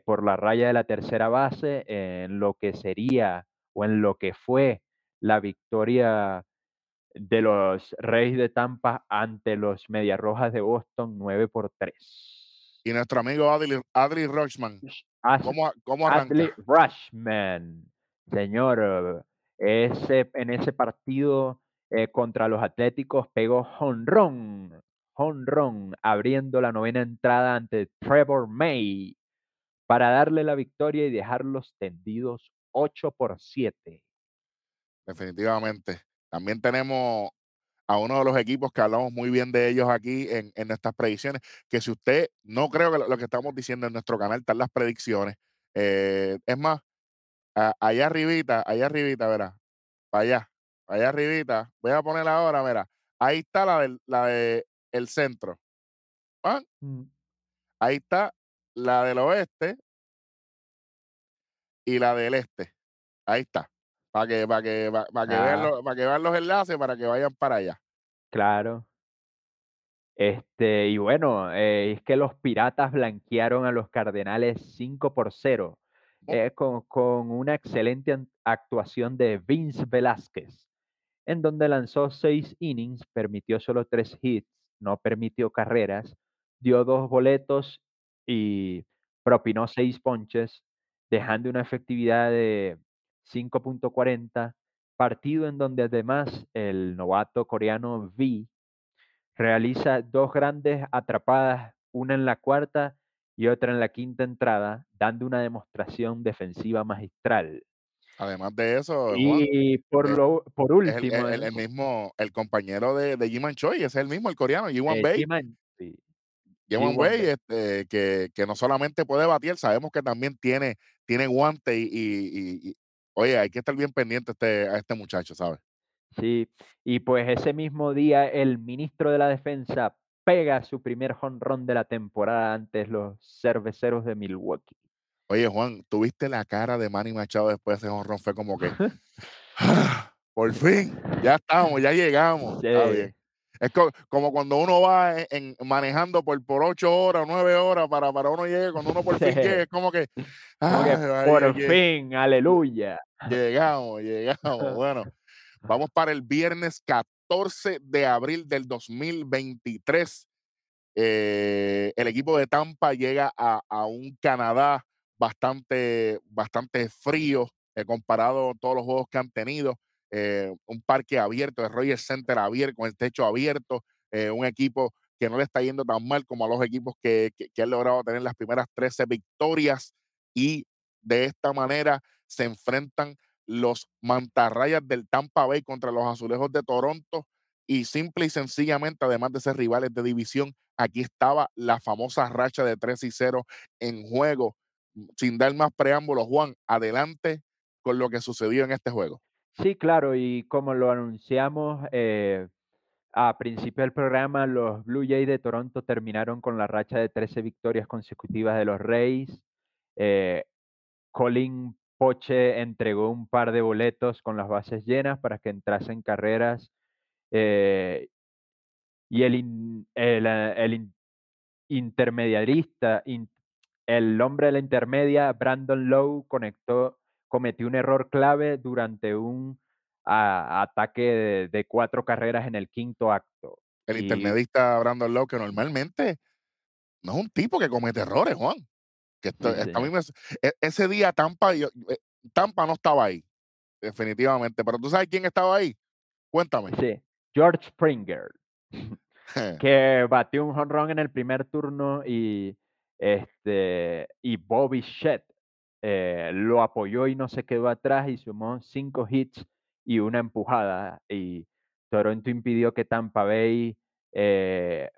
por la raya de la tercera base en lo que sería o en lo que fue la victoria de los Reyes de Tampa ante los Medias Rojas de Boston 9 por 3. Y nuestro amigo Adley, Adley Rochman, As- ¿cómo, cómo arranca? Adley Rushman, señor, ese, en ese partido eh, contra los Atléticos pegó honrón, honrón, abriendo la novena entrada ante Trevor May para darle la victoria y dejarlos tendidos 8 por 7. Definitivamente. También tenemos a uno de los equipos que hablamos muy bien de ellos aquí en, en nuestras predicciones, que si usted no creo que lo, que estamos diciendo en nuestro canal están las predicciones. eh, es más, allá arribita, allá arribita, verá, para allá, allá arribita, voy a poner ahora, mira, ahí está la del la de el centro, ¿ah? ahí está la del oeste y la del este, ahí está, para que, para que, para, para que vean Ah. los, para que vean los enlaces, para que vayan para allá. Claro. Este, y bueno, eh, es que los Piratas blanquearon a los Cardenales 5 por 0, Oh. eh, con, con una excelente actuación de Vince Velázquez, en donde lanzó 6 innings, permitió solo 3 hits, no permitió carreras, dio dos boletos y propinó 6 ponches, dejando una efectividad de 5.40, partido en donde además el novato coreano V realiza dos grandes atrapadas, una en la cuarta y otra en la quinta entrada, dando una demostración defensiva magistral. Además de eso, Juan, Y por, eh, lo, por es el, último, el- el- mismo, el compañero de, de Jiman Choi, ese es el mismo, el coreano, Jiwan Eh. Jiman- sí, Jiwan Bei. este, que, que no solamente puede batir, sabemos que también tiene, tiene guante y, y- y- y- oye, hay que estar bien pendiente a este, a este muchacho, ¿sabes? Sí, y pues ese mismo día el ministro de la Defensa pega su primer jonrón de la temporada ante los cerveceros de Milwaukee. Oye, Juan, ¿tuviste la cara de Manny Machado después de ese honrón? Fue como que, [laughs] "Ah, por fin, ya estamos, ya llegamos. Está Sí. bien. Es co- como cuando uno va en, en- manejando por, por ocho horas, nueve horas para, para uno llegue, cuando uno por fin [laughs] llega, es como que, Como que "Ay, ay, por fin, aleluya. Llegamos, llegamos. [laughs] Bueno, vamos para el viernes 14 de abril del 2023. Eh, el equipo de Tampa llega a, a un Canadá bastante, bastante frío eh, comparado a todos los juegos que han tenido. Eh, un parque abierto, el Roger Center abierto, con el techo abierto, eh, un equipo que no le está yendo tan mal como a los equipos que, que, han logrado tener las primeras 13 victorias y de esta manera se enfrentan los mantarrayas del Tampa Bay contra los azulejos de Toronto y simple y sencillamente, además de ser rivales de división, aquí estaba la famosa racha de 3 y 0 en juego. Sin dar más preámbulos, Juan, adelante con lo que sucedió en este juego. Sí, claro, y como lo anunciamos eh, a principio del programa, los Blue Jays de Toronto terminaron con la racha de 13 victorias consecutivas de los Rays. Eh, Colin Poche entregó un par de boletos con las bases llenas para que entrasen carreras eh, y el, el, intermediarista, el hombre de la intermedia, Brandon Lowe, conectó, cometió un error clave durante un ataque de, cuatro carreras en el quinto acto. El intermediista Brandon Lowe, que normalmente no es un tipo que comete errores, Juan. Que e, ese día Tampa, eh, Tampa no estaba ahí, definitivamente. Pero tú sabes quién estaba ahí. Cuéntame. Sí, George Springer, [laughs] [laughs] que batió un jonrón en el primer turno y, este, y Bobby Shett eh, lo apoyó y no se quedó atrás y sumó cinco hits y una empujada. Y Toronto impidió que Tampa Bay eh,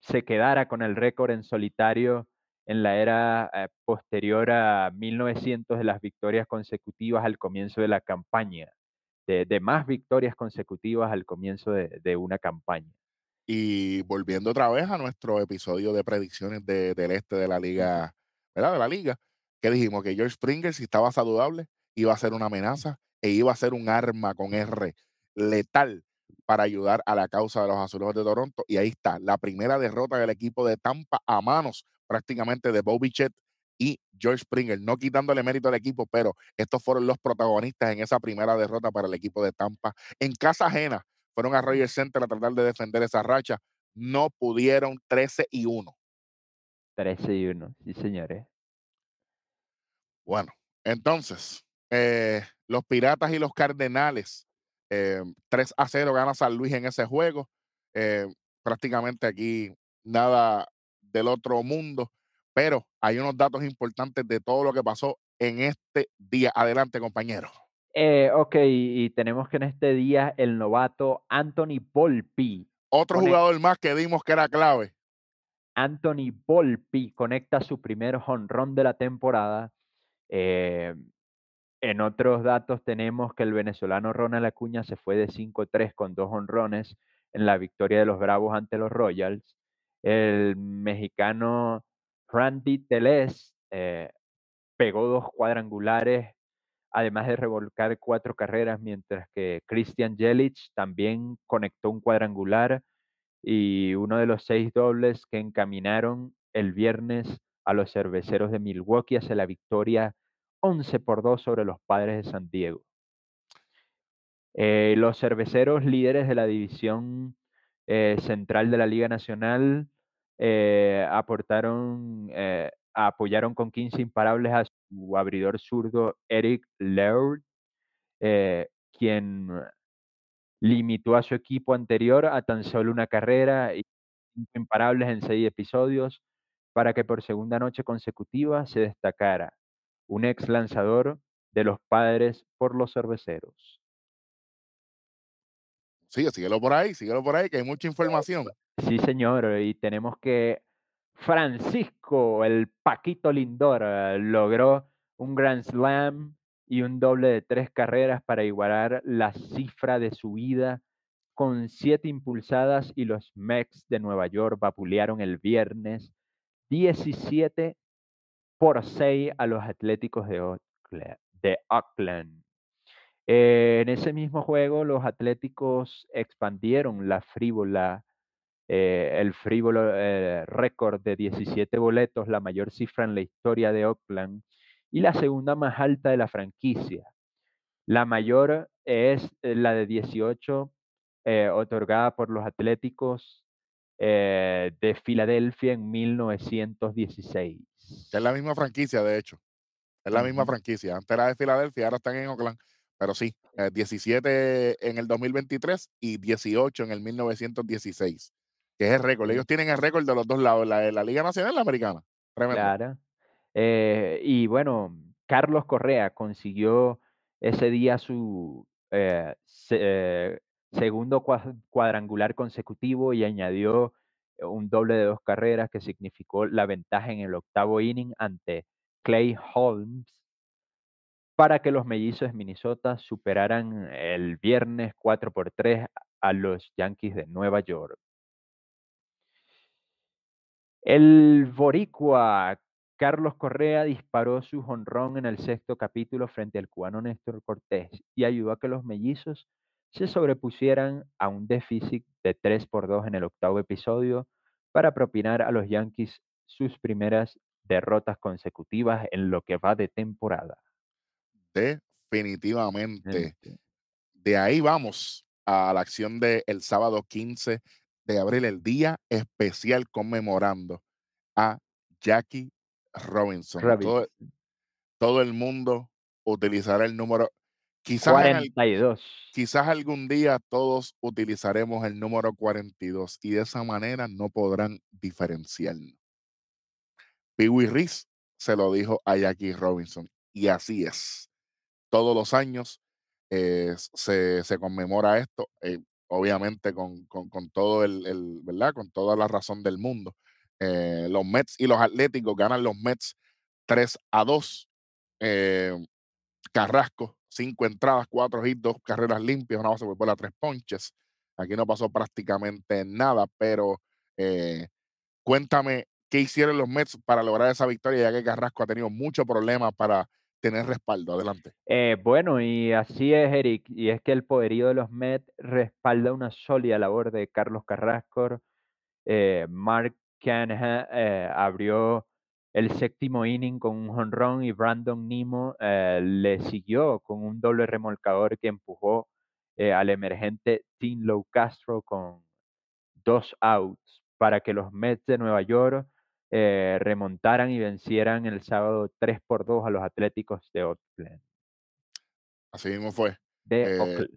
se quedara con el récord en solitario en la era eh, posterior a 1900 de las victorias consecutivas al comienzo de la campaña de, más victorias consecutivas al comienzo de, una campaña. Y volviendo otra vez a nuestro episodio de predicciones del este de la liga, ¿verdad? De la liga, que dijimos que George Springer, si estaba saludable, iba a ser una amenaza e iba a ser un arma con R letal para ayudar a la causa de los azulejos de Toronto. Y ahí está, la primera derrota del equipo de Tampa a manos prácticamente de Bobby Chet y George Springer, no quitándole mérito al equipo, pero estos fueron los protagonistas en esa primera derrota para el equipo de Tampa. En casa ajena, fueron a Roger Center a tratar de defender esa racha. No pudieron 13 y 1. 13 y 1, sí, señores. Bueno, entonces, eh, los Piratas y los Cardenales, 3 eh, a 0 gana San Luis en ese juego. Eh, prácticamente aquí nada del otro mundo. Pero hay unos datos importantes de todo lo que pasó en este día. Adelante, compañero. Eh, ok, y tenemos que en este día el novato Anthony Volpi. Otro jugador más que dimos que era clave. Anthony Volpi conecta su primer honrón de la temporada. Eh, en otros datos tenemos que el venezolano Ronald Acuña se fue de 5-3 con dos honrones en la victoria de los Bravos ante los Royals. El mexicano Randy Teles eh, pegó dos cuadrangulares, además de revolcar cuatro carreras, mientras que Christian Jelic también conectó un cuadrangular y uno de los seis dobles que encaminaron el viernes a los cerveceros de Milwaukee hacia la victoria 11 por 2 sobre los padres de San Diego. Eh, los cerveceros líderes de la división eh, central de la Liga Nacional eh, aportaron, apoyaron con 15 imparables a su abridor zurdo Eric Laird, eh, quien limitó a su equipo anterior a tan solo una carrera y imparables en seis episodios para que por segunda noche consecutiva se destacara un ex lanzador de los padres por los cerveceros. Sí, síguelo por ahí, síguelo por ahí, que hay mucha información. Sí, señor, y tenemos que Francisco, el Paquito Lindor, eh, logró un Grand Slam y un doble de tres carreras para igualar la cifra de su vida con siete impulsadas y los Mex de Nueva York vapulearon el viernes 17 por 6 a los Atléticos de Oakland. Eh, en ese mismo juego, los Atléticos expandieron la frívola eh, el frívolo eh, récord de 17 boletos, la mayor cifra en la historia de Oakland y la segunda más alta de la franquicia. La mayor es eh, la de 18 otorgada por los Atléticos de Filadelfia en 1916. Que es la misma franquicia, de hecho. Es la misma franquicia. Antes era de Filadelfia, ahora están en Oakland. Pero sí, eh, 17 en el 2023 y 18 en el 1916, que es el récord. Ellos tienen el récord de los dos lados, la de la Liga Nacional y la Americana. Tremendo. Claro. Eh, y bueno, Carlos Correa consiguió ese día su eh, se- eh, segundo cua- cuadrangular consecutivo y añadió un doble de dos carreras que significó la ventaja en el octavo inning ante Clay Holmes para que los mellizos de Minnesota superaran el viernes 4 por 3 a los Yankees de Nueva York. El boricua Carlos Correa disparó su jonrón en el sexto capítulo frente al cubano Néstor Cortés y ayudó a que los mellizos se sobrepusieran a un déficit de 3 por 2 en el octavo episodio para propinar a los Yankees sus primeras derrotas consecutivas en lo que va de temporada. Definitivamente. De ahí vamos a la acción del sábado 15 de abril, el día especial conmemorando a Jackie Robinson. Todo, todo el mundo utilizará el número. Quizás, en el- 42. quizás algún día todos utilizaremos el número 42 y de esa manera no podrán diferenciarnos. Pee Wee Reese se lo dijo a Jackie Robinson y así es. Todos los años eh, se, se conmemora esto, eh, obviamente con, con- con todo el, ¿verdad? Con toda la razón del mundo. Eh, los Mets y los Atléticos ganan los Mets 3 a 2. Eh, Carrasco, cinco entradas, cuatro hits, dos carreras limpias, una base por bola, tres ponches. Aquí no pasó prácticamente nada, pero eh, cuéntame qué hicieron los Mets para lograr esa victoria, ya que Carrasco ha tenido muchos problemas para tener respaldo. Adelante. Eh, bueno, y así es, Eric, y es que el poderío de los Mets respalda una sólida labor de Carlos Carrasco. Eh, Mark Canha eh, abrió el séptimo inning con un jonrón y Brandon Nimo eh, le siguió con un doble remolcador que empujó al emergente Tim Low Castro con dos outs para que los Mets de Nueva York eh, remontaran y vencieran el sábado 3 por 2 a los Atléticos de Oakland. Así mismo fue. De Eh, Oakland.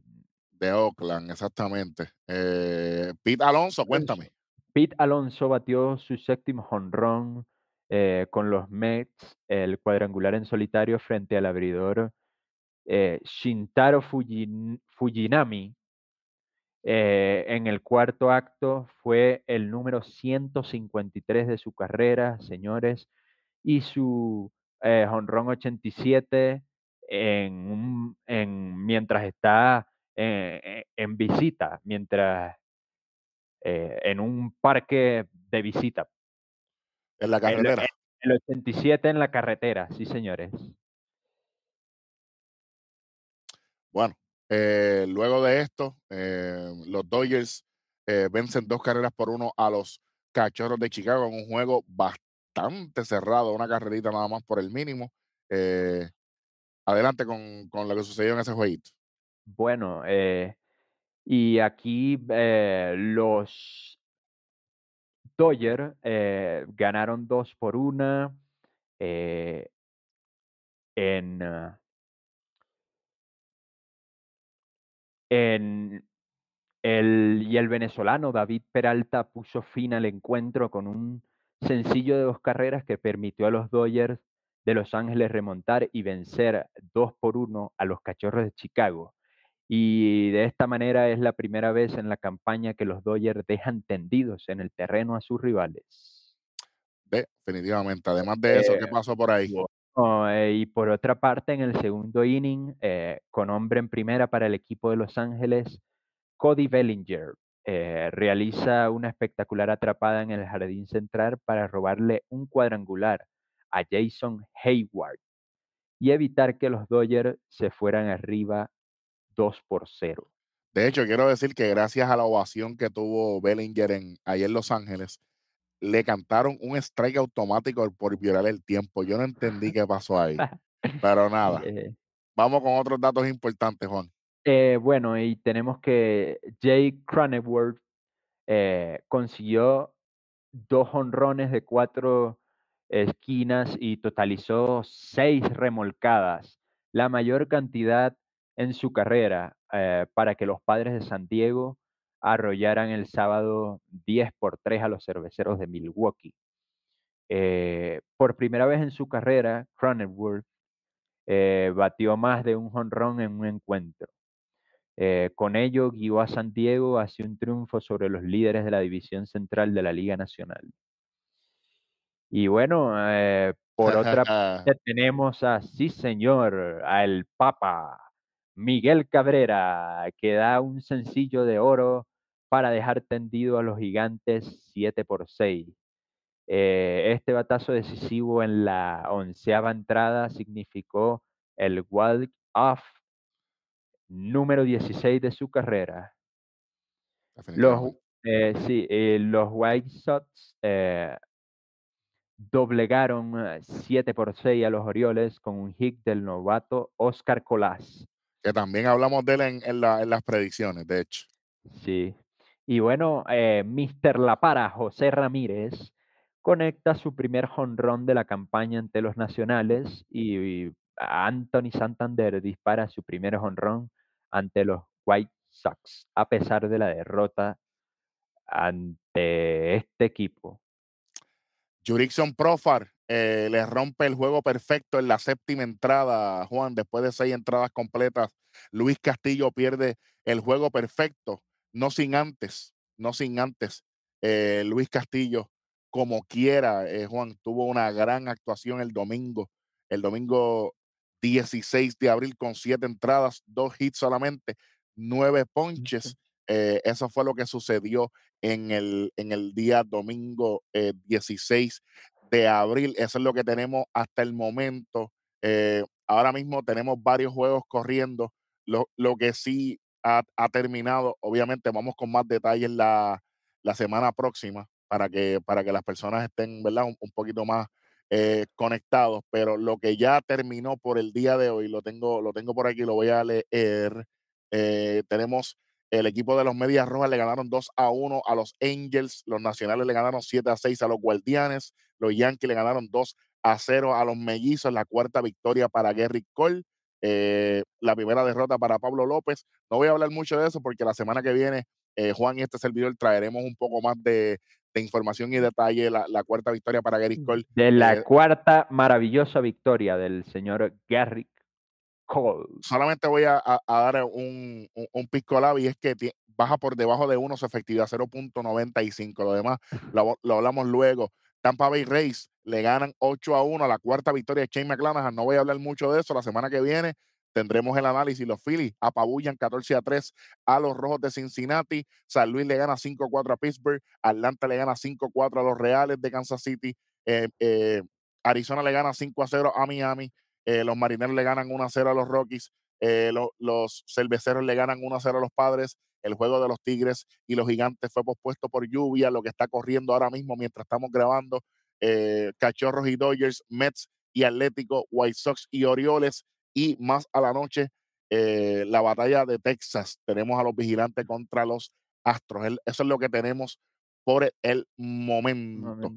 de Oakland, exactamente. Eh, Pete Alonso, cuéntame. Pete Alonso batió su séptimo jonrón eh, con los Mets, el cuadrangular en solitario frente al abridor Shintaro Fujin- Fujinami. Eh, en el cuarto acto fue el número 153 de su carrera, señores, y su eh, jonrón 87 en un- en- mientras está eh, eh, en visita, mientras eh, en un parque de visita. En la El, carretera. el 87 en la carretera, sí, señores. Bueno, eh, luego de esto, eh, los Dodgers eh, vencen dos carreras por uno a los Cachorros de Chicago en un juego bastante cerrado, una carrerita nada más por el mínimo. Adelante con, con lo que sucedió en ese jueguito. Bueno, y aquí los Dodgers ganaron dos por una en, ah, en el, y el venezolano David Peralta puso fin al encuentro con un sencillo de dos carreras que permitió a los Dodgers de Los Ángeles remontar y vencer dos por uno a los Cachorros de Chicago. Y de esta manera es la primera vez en la campaña que los Dodgers dejan tendidos en el terreno a sus rivales. Definitivamente. Además de eso, ¿qué Eh, pasó por ahí? Bueno, eh, y por otra parte, en el segundo inning, eh, con hombre en primera para el equipo de Los Ángeles, Cody Bellinger eh, realiza una espectacular atrapada en el jardín central para robarle un cuadrangular a Jason Hayward y evitar que los Dodgers se fueran arriba 2 por 0. De hecho, quiero decir que gracias a la ovación que tuvo Bellinger en, ahí en Los Ángeles, le cantaron un strike automático por violar el tiempo. Yo no entendí qué pasó ahí. [laughs] Pero nada, Eh, vamos con otros datos importantes, Juan. Eh, bueno, y tenemos que Jay Cronenworth eh, consiguió dos honrones de cuatro esquinas y totalizó seis remolcadas, la mayor cantidad en su carrera eh, para que los padres de San Diego arrollaran el sábado 10 por 3 a los cerveceros de Milwaukee. Eh, por primera vez en su carrera, Cronenworth eh, batió más de un jonrón en un encuentro. con ello guió a San Diego hacia un triunfo sobre los líderes de la división central de la Liga Nacional. Y bueno, eh, por otra [laughs] parte tenemos a, sí señor, al Papa Miguel Cabrera, que da un sencillo de oro para dejar tendido a los gigantes 7 por 6. Eh, este batazo decisivo en la onceava entrada significó el walk-off número 16 de su carrera. Los, eh, sí, los White Sox doblegaron 7 eh, por 6 a los Orioles con un hit del novato Oscar Colás. Que también hablamos de él en, las predicciones, de hecho. Sí. Y bueno, eh, Mr. La Para, José Ramírez, conecta su primer jonrón de la campaña ante los nacionales y, Anthony Santander dispara su primer jonrón ante los White Sox, a pesar de la derrota ante este equipo. Jurickson Profar eh, le rompe el juego perfecto en la séptima entrada, Juan, después de seis entradas completas. Luis Castillo pierde el juego perfecto, no sin antes, no sin antes. Eh, Luis Castillo, como quiera, eh, Juan, tuvo una gran actuación el domingo, el domingo 16 de abril con siete entradas, dos hits solamente, nueve ponches. eso fue lo que sucedió en el, en el día domingo 16 eh, de abril. Eso es lo que tenemos hasta el momento. Eh, ahora mismo tenemos varios juegos corriendo. Lo, que sí ha, terminado, obviamente vamos con más detalles la, la, semana próxima para que, para que las personas estén ¿verdad? Un, poquito más eh, conectados, pero lo que ya terminó por el día de hoy, lo tengo, lo tengo por aquí, lo voy a leer. tenemos el equipo de los Medias Rojas le ganaron 2 a 1 a los Angels. Los Nacionales le ganaron 7 a 6 a los Guardianes. Los Yankees le ganaron 2 a 0 a los Mellizos. La cuarta victoria para Gary Cole. Eh, la primera derrota para Pablo López. No voy a hablar mucho de eso porque la semana que viene, eh, Juan y este servidor traeremos un poco más de, información y detalle. La, la, cuarta victoria para Gary mm, Cole. De la eh, cuarta maravillosa victoria del señor Gary Solamente voy a, dar un, un, un y es que baja por debajo de uno su efectividad 0.95. Lo demás [laughs] lo, hablamos luego. Tampa Bay Rays le ganan 8 a 1 a la cuarta victoria de Shane McClanahan. No voy a hablar mucho de eso. La semana que viene tendremos el análisis. Los Phillies apabullan 14 a 3 a los Rojos de Cincinnati. San Luis le gana 5 a 4 a Pittsburgh. Atlanta le gana 5 a 4 a los Reales de Kansas City. Eh, eh, Arizona le gana 5 a 0 a Miami. Eh, los marineros le ganan 1 a 0 a los Rockies, eh, los cerveceros le ganan 1 a 0 a los padres, el juego de los Tigres y los Gigantes fue pospuesto por lluvia, lo que está corriendo ahora mismo mientras estamos grabando, eh, Cachorros y Dodgers, Mets y Atlético, White Sox y Orioles, y más a la noche la batalla de Texas. Tenemos a los vigilantes contra los Astros. eso es lo que tenemos por el momento.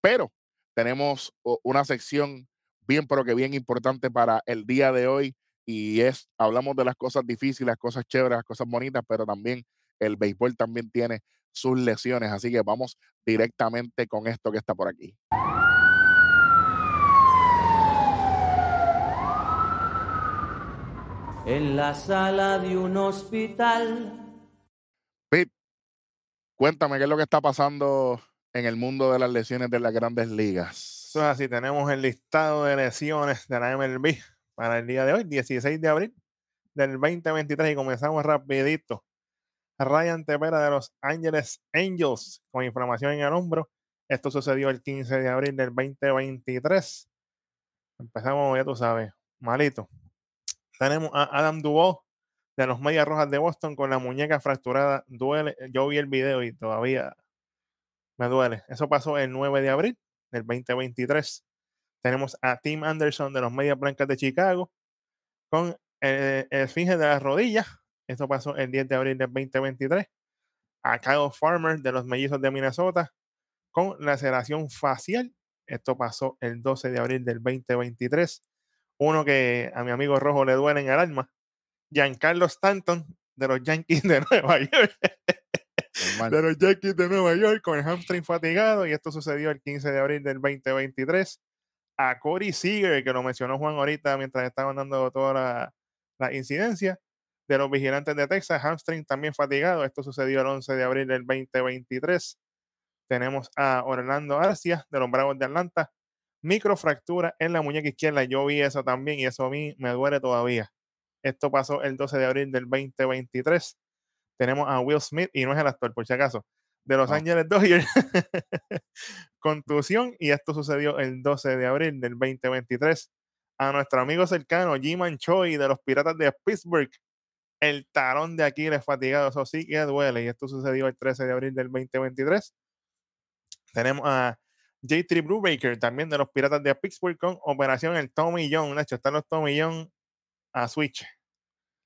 Pero tenemos una sección bien, pero que bien importante para el día de hoy. Y es, hablamos de las cosas difíciles, las cosas chéveres, las cosas bonitas, pero también el béisbol también tiene sus lesiones. Así que vamos directamente con esto que está por aquí. En la sala de un hospital. Pete, cuéntame qué es lo que está pasando en el mundo de las lesiones de las grandes ligas. Eso es así, tenemos el listado de lesiones de la MLB para el día de hoy, 16 de abril del 2023 y comenzamos rapidito. Ryan Tepera de los Ángeles Angels con inflamación en el hombro. Esto sucedió el 15 de abril del 2023. Empezamos, ya tú sabes, malito. Tenemos a Adam Duvall de los Medias Rojas de Boston con la muñeca fracturada. Duele. Yo vi el video y todavía me duele. Eso pasó el 9 de abril del 2023. Tenemos a Tim Anderson de los Medias Blancas de Chicago con el, esfinge de las rodillas. Esto pasó el 10 de abril del 2023. A Kyle Farmer de los Mellizos de Minnesota con laceración facial. Esto pasó el 12 de abril del 2023. Uno que a mi amigo Rojo le duele en el alma. Giancarlo Stanton de los Yankees de [laughs] Nueva York. Normal. de los Yankees de Nueva York con el hamstring fatigado. Y esto sucedió el 15 de abril del 2023. A Corey Seager, que lo mencionó Juan ahorita mientras estaban dando toda la, la incidencia de los vigilantes de Texas, hamstring también fatigado. Esto sucedió el 11 de abril del 2023. Tenemos a Orlando Arcia de los Bravos de Atlanta. Microfractura en la muñeca izquierda. Yo vi eso también y eso a mí me duele todavía. Esto pasó el 12 de abril del 2023. Tenemos a Will Smith, y no es el actor, por si acaso, de Los No. Ángeles Dodgers. [laughs] Contusión, y esto sucedió el 12 de abril del 2023. A nuestro amigo cercano, Jiman Choi de los Piratas de Pittsburgh. El talón de Aquiles fatigado, eso sí que duele. Y esto sucedió el 13 de abril del 2023. Tenemos a J3 Brubaker, también de los Piratas de Pittsburgh, con operación el Tommy John. Nacho, están los Tommy John a Switch.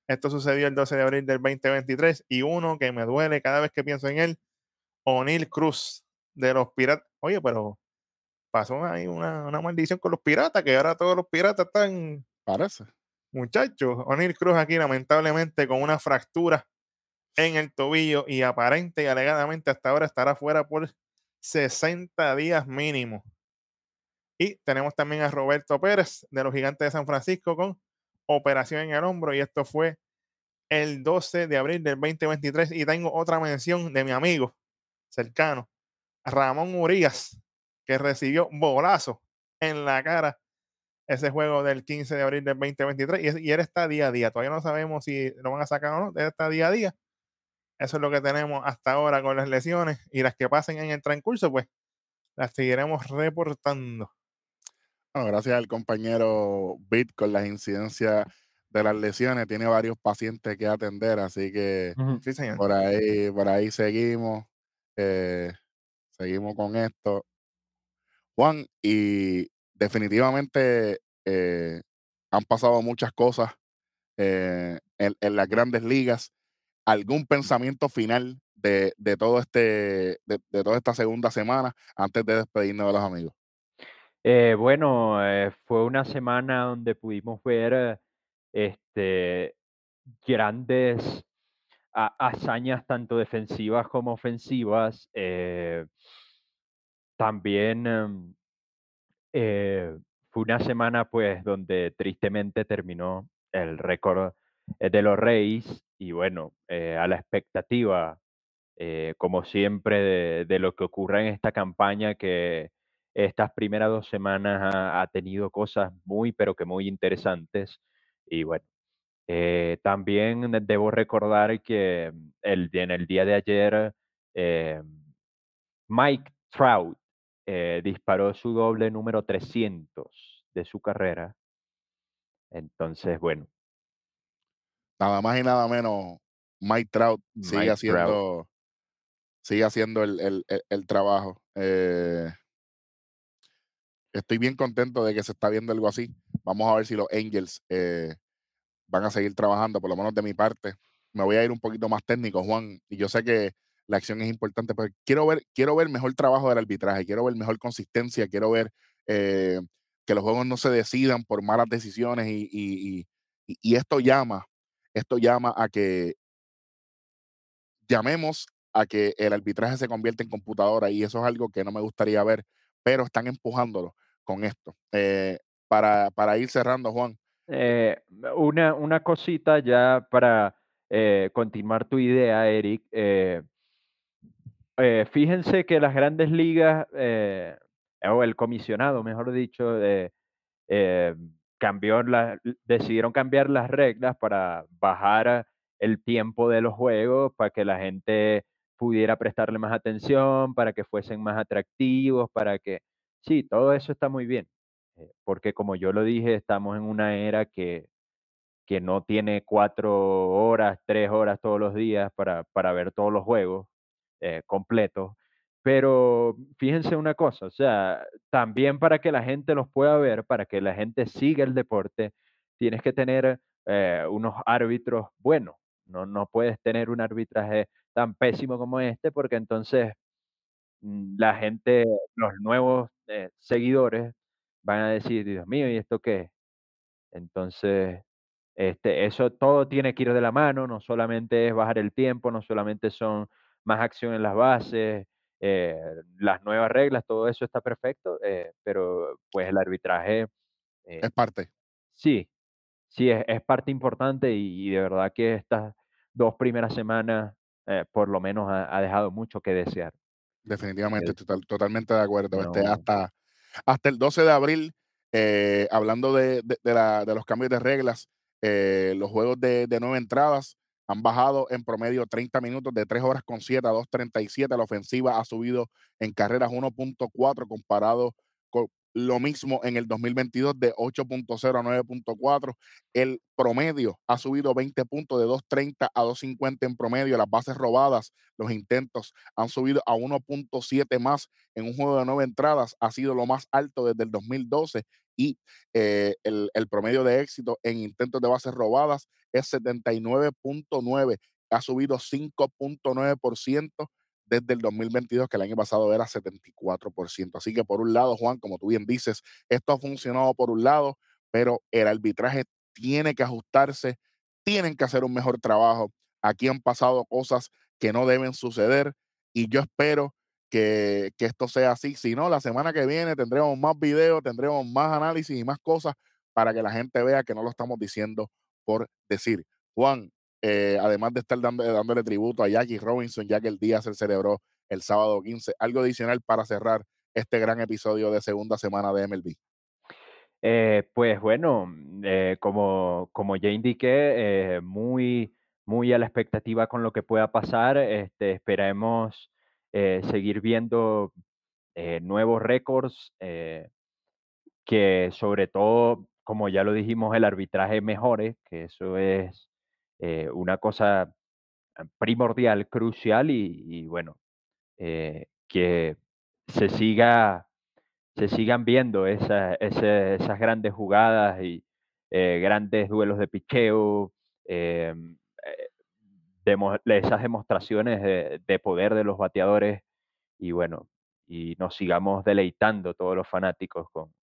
Esto sucedió el 12 de abril del 2023. Y uno que me duele cada vez que pienso en él, O'Neill Cruz, de los Piratas. Oye, pero pasó ahí una, una maldición con los Piratas, que ahora todos los Piratas están Parece. muchachos. O'Neill Cruz aquí, lamentablemente, con una fractura en el tobillo y aparente y alegadamente hasta ahora estará fuera por 60 días mínimo. Y tenemos también a Roberto Pérez de los Gigantes de San Francisco con operación en el hombro y esto fue el 12 de abril del 2023 y tengo otra mención de mi amigo cercano, Ramón Urias, que recibió bolazo en la cara ese juego del 15 de abril del 2023 y, y él está día a día. Todavía no sabemos si lo van a sacar o no, él está día a día. Eso es lo que tenemos hasta ahora con las lesiones y las que pasen en el transcurso, pues las seguiremos reportando. Bueno, gracias al compañero Bit con las incidencias de las lesiones. Tiene varios pacientes que atender, así que por ahí, por ahí seguimos. Eh, seguimos con esto. Juan, y definitivamente eh, han pasado muchas cosas eh, en, las grandes ligas. ¿Algún pensamiento final de, de todo este, de, de toda esta segunda semana antes de despedirnos de los amigos? Bueno, fue una semana donde pudimos ver este, grandes ha- hazañas tanto defensivas como ofensivas. eh, también em, eh, fue una semana pues donde tristemente terminó el récord eh, de los Reyes y bueno, a la expectativa, como siempre, de, de lo que ocurra en esta campaña que estas primeras dos semanas ha, ha tenido cosas muy, pero que muy interesantes. Y bueno, eh, también de- debo recordar que mm, el, en el día de ayer eh, Mike Trout eh, disparó su doble número 300 de su carrera. Entonces, bueno, Nada más y nada menos, Mike Trout sigue Mike Trout. haciendo, sigue haciendo el, el- el- el trabajo. Estoy bien contento de que se está viendo algo así. Vamos a ver si los Angels van a seguir trabajando, por lo menos de mi parte. Me voy a ir un poquito más técnico, Juan, y yo sé que la acción es importante, pero quiero ver, quiero ver mejor trabajo del arbitraje, quiero ver mejor consistencia, quiero ver eh, que los juegos no se decidan por malas decisiones y, esto llama, esto llama a que llamemos a que el arbitraje se convierta en computadora y eso es algo que no me gustaría ver, pero están empujándolo con esto. Eh, para, para ir cerrando, Juan, Eh, una, una cosita ya para eh, continuar tu idea, Eric. eh, eh, fíjense que las grandes ligas, o el comisionado, mejor dicho, cambió decidieron cambiar las reglas para bajar el tiempo de los juegos, para que la gente pudiera prestarle más atención, para que fuesen más atractivos, para que... Sí, todo eso está muy bien, porque como yo lo dije, estamos en una era que, que no tiene cuatro horas, tres horas todos los días para, para ver todos los juegos eh, completos. Pero fíjense una cosa, o sea, también para que la gente los pueda ver, para que la gente siga el deporte, tienes que tener eh, unos árbitros buenos. No, no puedes tener un arbitraje tan pésimo como este, porque entonces mm, la gente, los nuevos eh, seguidores van a decir, Dios mío, ¿y esto qué es? Entonces, este, eso todo tiene que ir de la mano, no solamente es bajar el tiempo, no solamente son más acción en las bases, eh, las nuevas reglas, todo eso está perfecto, eh, pero pues el arbitraje, eh, Es parte. sí, sí, es, es parte importante y, y de verdad que estas dos primeras semanas, eh, por lo menos, ha, ha dejado mucho que desear. Definitivamente, total- totalmente de acuerdo. Este, no, hasta, hasta el 12 de abril, eh, hablando de, de- la- de los cambios de reglas, eh, los juegos de, de nueve entradas han bajado en promedio 30 minutos de 3 horas con 7 a 2.37. La ofensiva ha subido en carreras 1.4 comparado con lo mismo en el 2022 de 8.0 a 9.4. El promedio ha subido 20 puntos de 2.30 a 2.50 en promedio. Las bases robadas, los intentos han subido a 1.7 más en un juego de nueve entradas. Ha sido lo más alto desde el 2012 y eh, el, el promedio de éxito en intentos de bases robadas es 79.9. Ha subido 5.9% desde el 2022, que el año pasado era 74%. Así que por un lado, Juan, como tú bien dices, esto ha funcionado por un lado, pero el arbitraje tiene que ajustarse, tienen que hacer un mejor trabajo. Aquí han pasado cosas que no deben suceder y yo espero que, esto sea así. Si no, la semana que viene tendremos más videos, tendremos más análisis y más cosas para que la gente vea que no lo estamos diciendo por decir. Juan, eh, además de estar dando, dándole tributo a Jackie Robinson, ya que el día se celebró el sábado 15, algo adicional para cerrar este gran episodio de segunda semana de MLB. Eh, pues bueno, eh, como, como ya indiqué, muy, muy a la expectativa con lo que pueda pasar. Este, esperemos seguir viendo nuevos récords, que sobre todo, como ya lo dijimos, el arbitraje mejore, que eso es eh, una cosa primordial, crucial y, bueno, eh, que se siga se sigan viendo esas grandes jugadas y eh, grandes duelos de picheo, demo- esas demostraciones de, de poder de los bateadores y bueno, y nos sigamos deleitando todos los fanáticos con,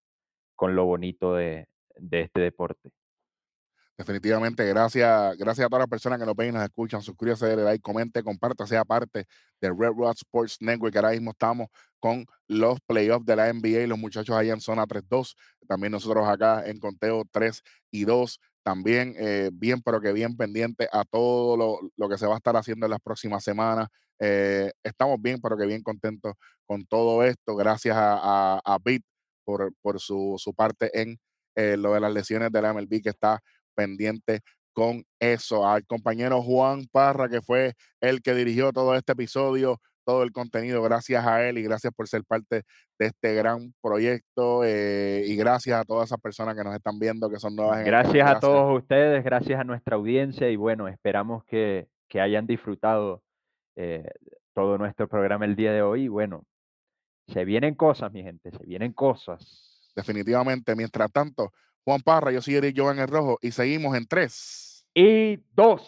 con lo bonito de este deporte. Definitivamente, gracias, gracias a todas las personas que nos ven y nos escuchan. Suscríbase, dale like, comente, comparta, sea parte de Red Rod Sports Network. Ahora mismo estamos con los playoffs de la NBA los muchachos allá en zona 3-2. También nosotros acá en conteo 3 y 2. También eh, bien, pero que bien pendiente a todo lo, lo que se va a estar haciendo en las próximas semanas. Eh, estamos bien, pero que bien contentos con todo esto. Gracias a, a, Pete por, por su, su parte en eh, lo de las lesiones de la MLB que está pendiente con eso. Al compañero Juan Parra, que fue el que dirigió todo este episodio, todo el contenido, gracias a él y gracias por ser parte de este gran proyecto eh, y gracias a todas esas personas que nos están viendo, que son nuevas en el Gracias a todos ustedes, gracias a nuestra audiencia y bueno, esperamos que, que hayan disfrutado eh, todo nuestro programa el día de hoy. Y bueno, se vienen cosas, mi gente, se vienen cosas. Definitivamente. Mientras tanto, Juan Parra, yo soy Eric Joan el Rojo y seguimos en tres. Y dos.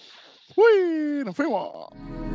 ¡Uy! ¡Nos fuimos!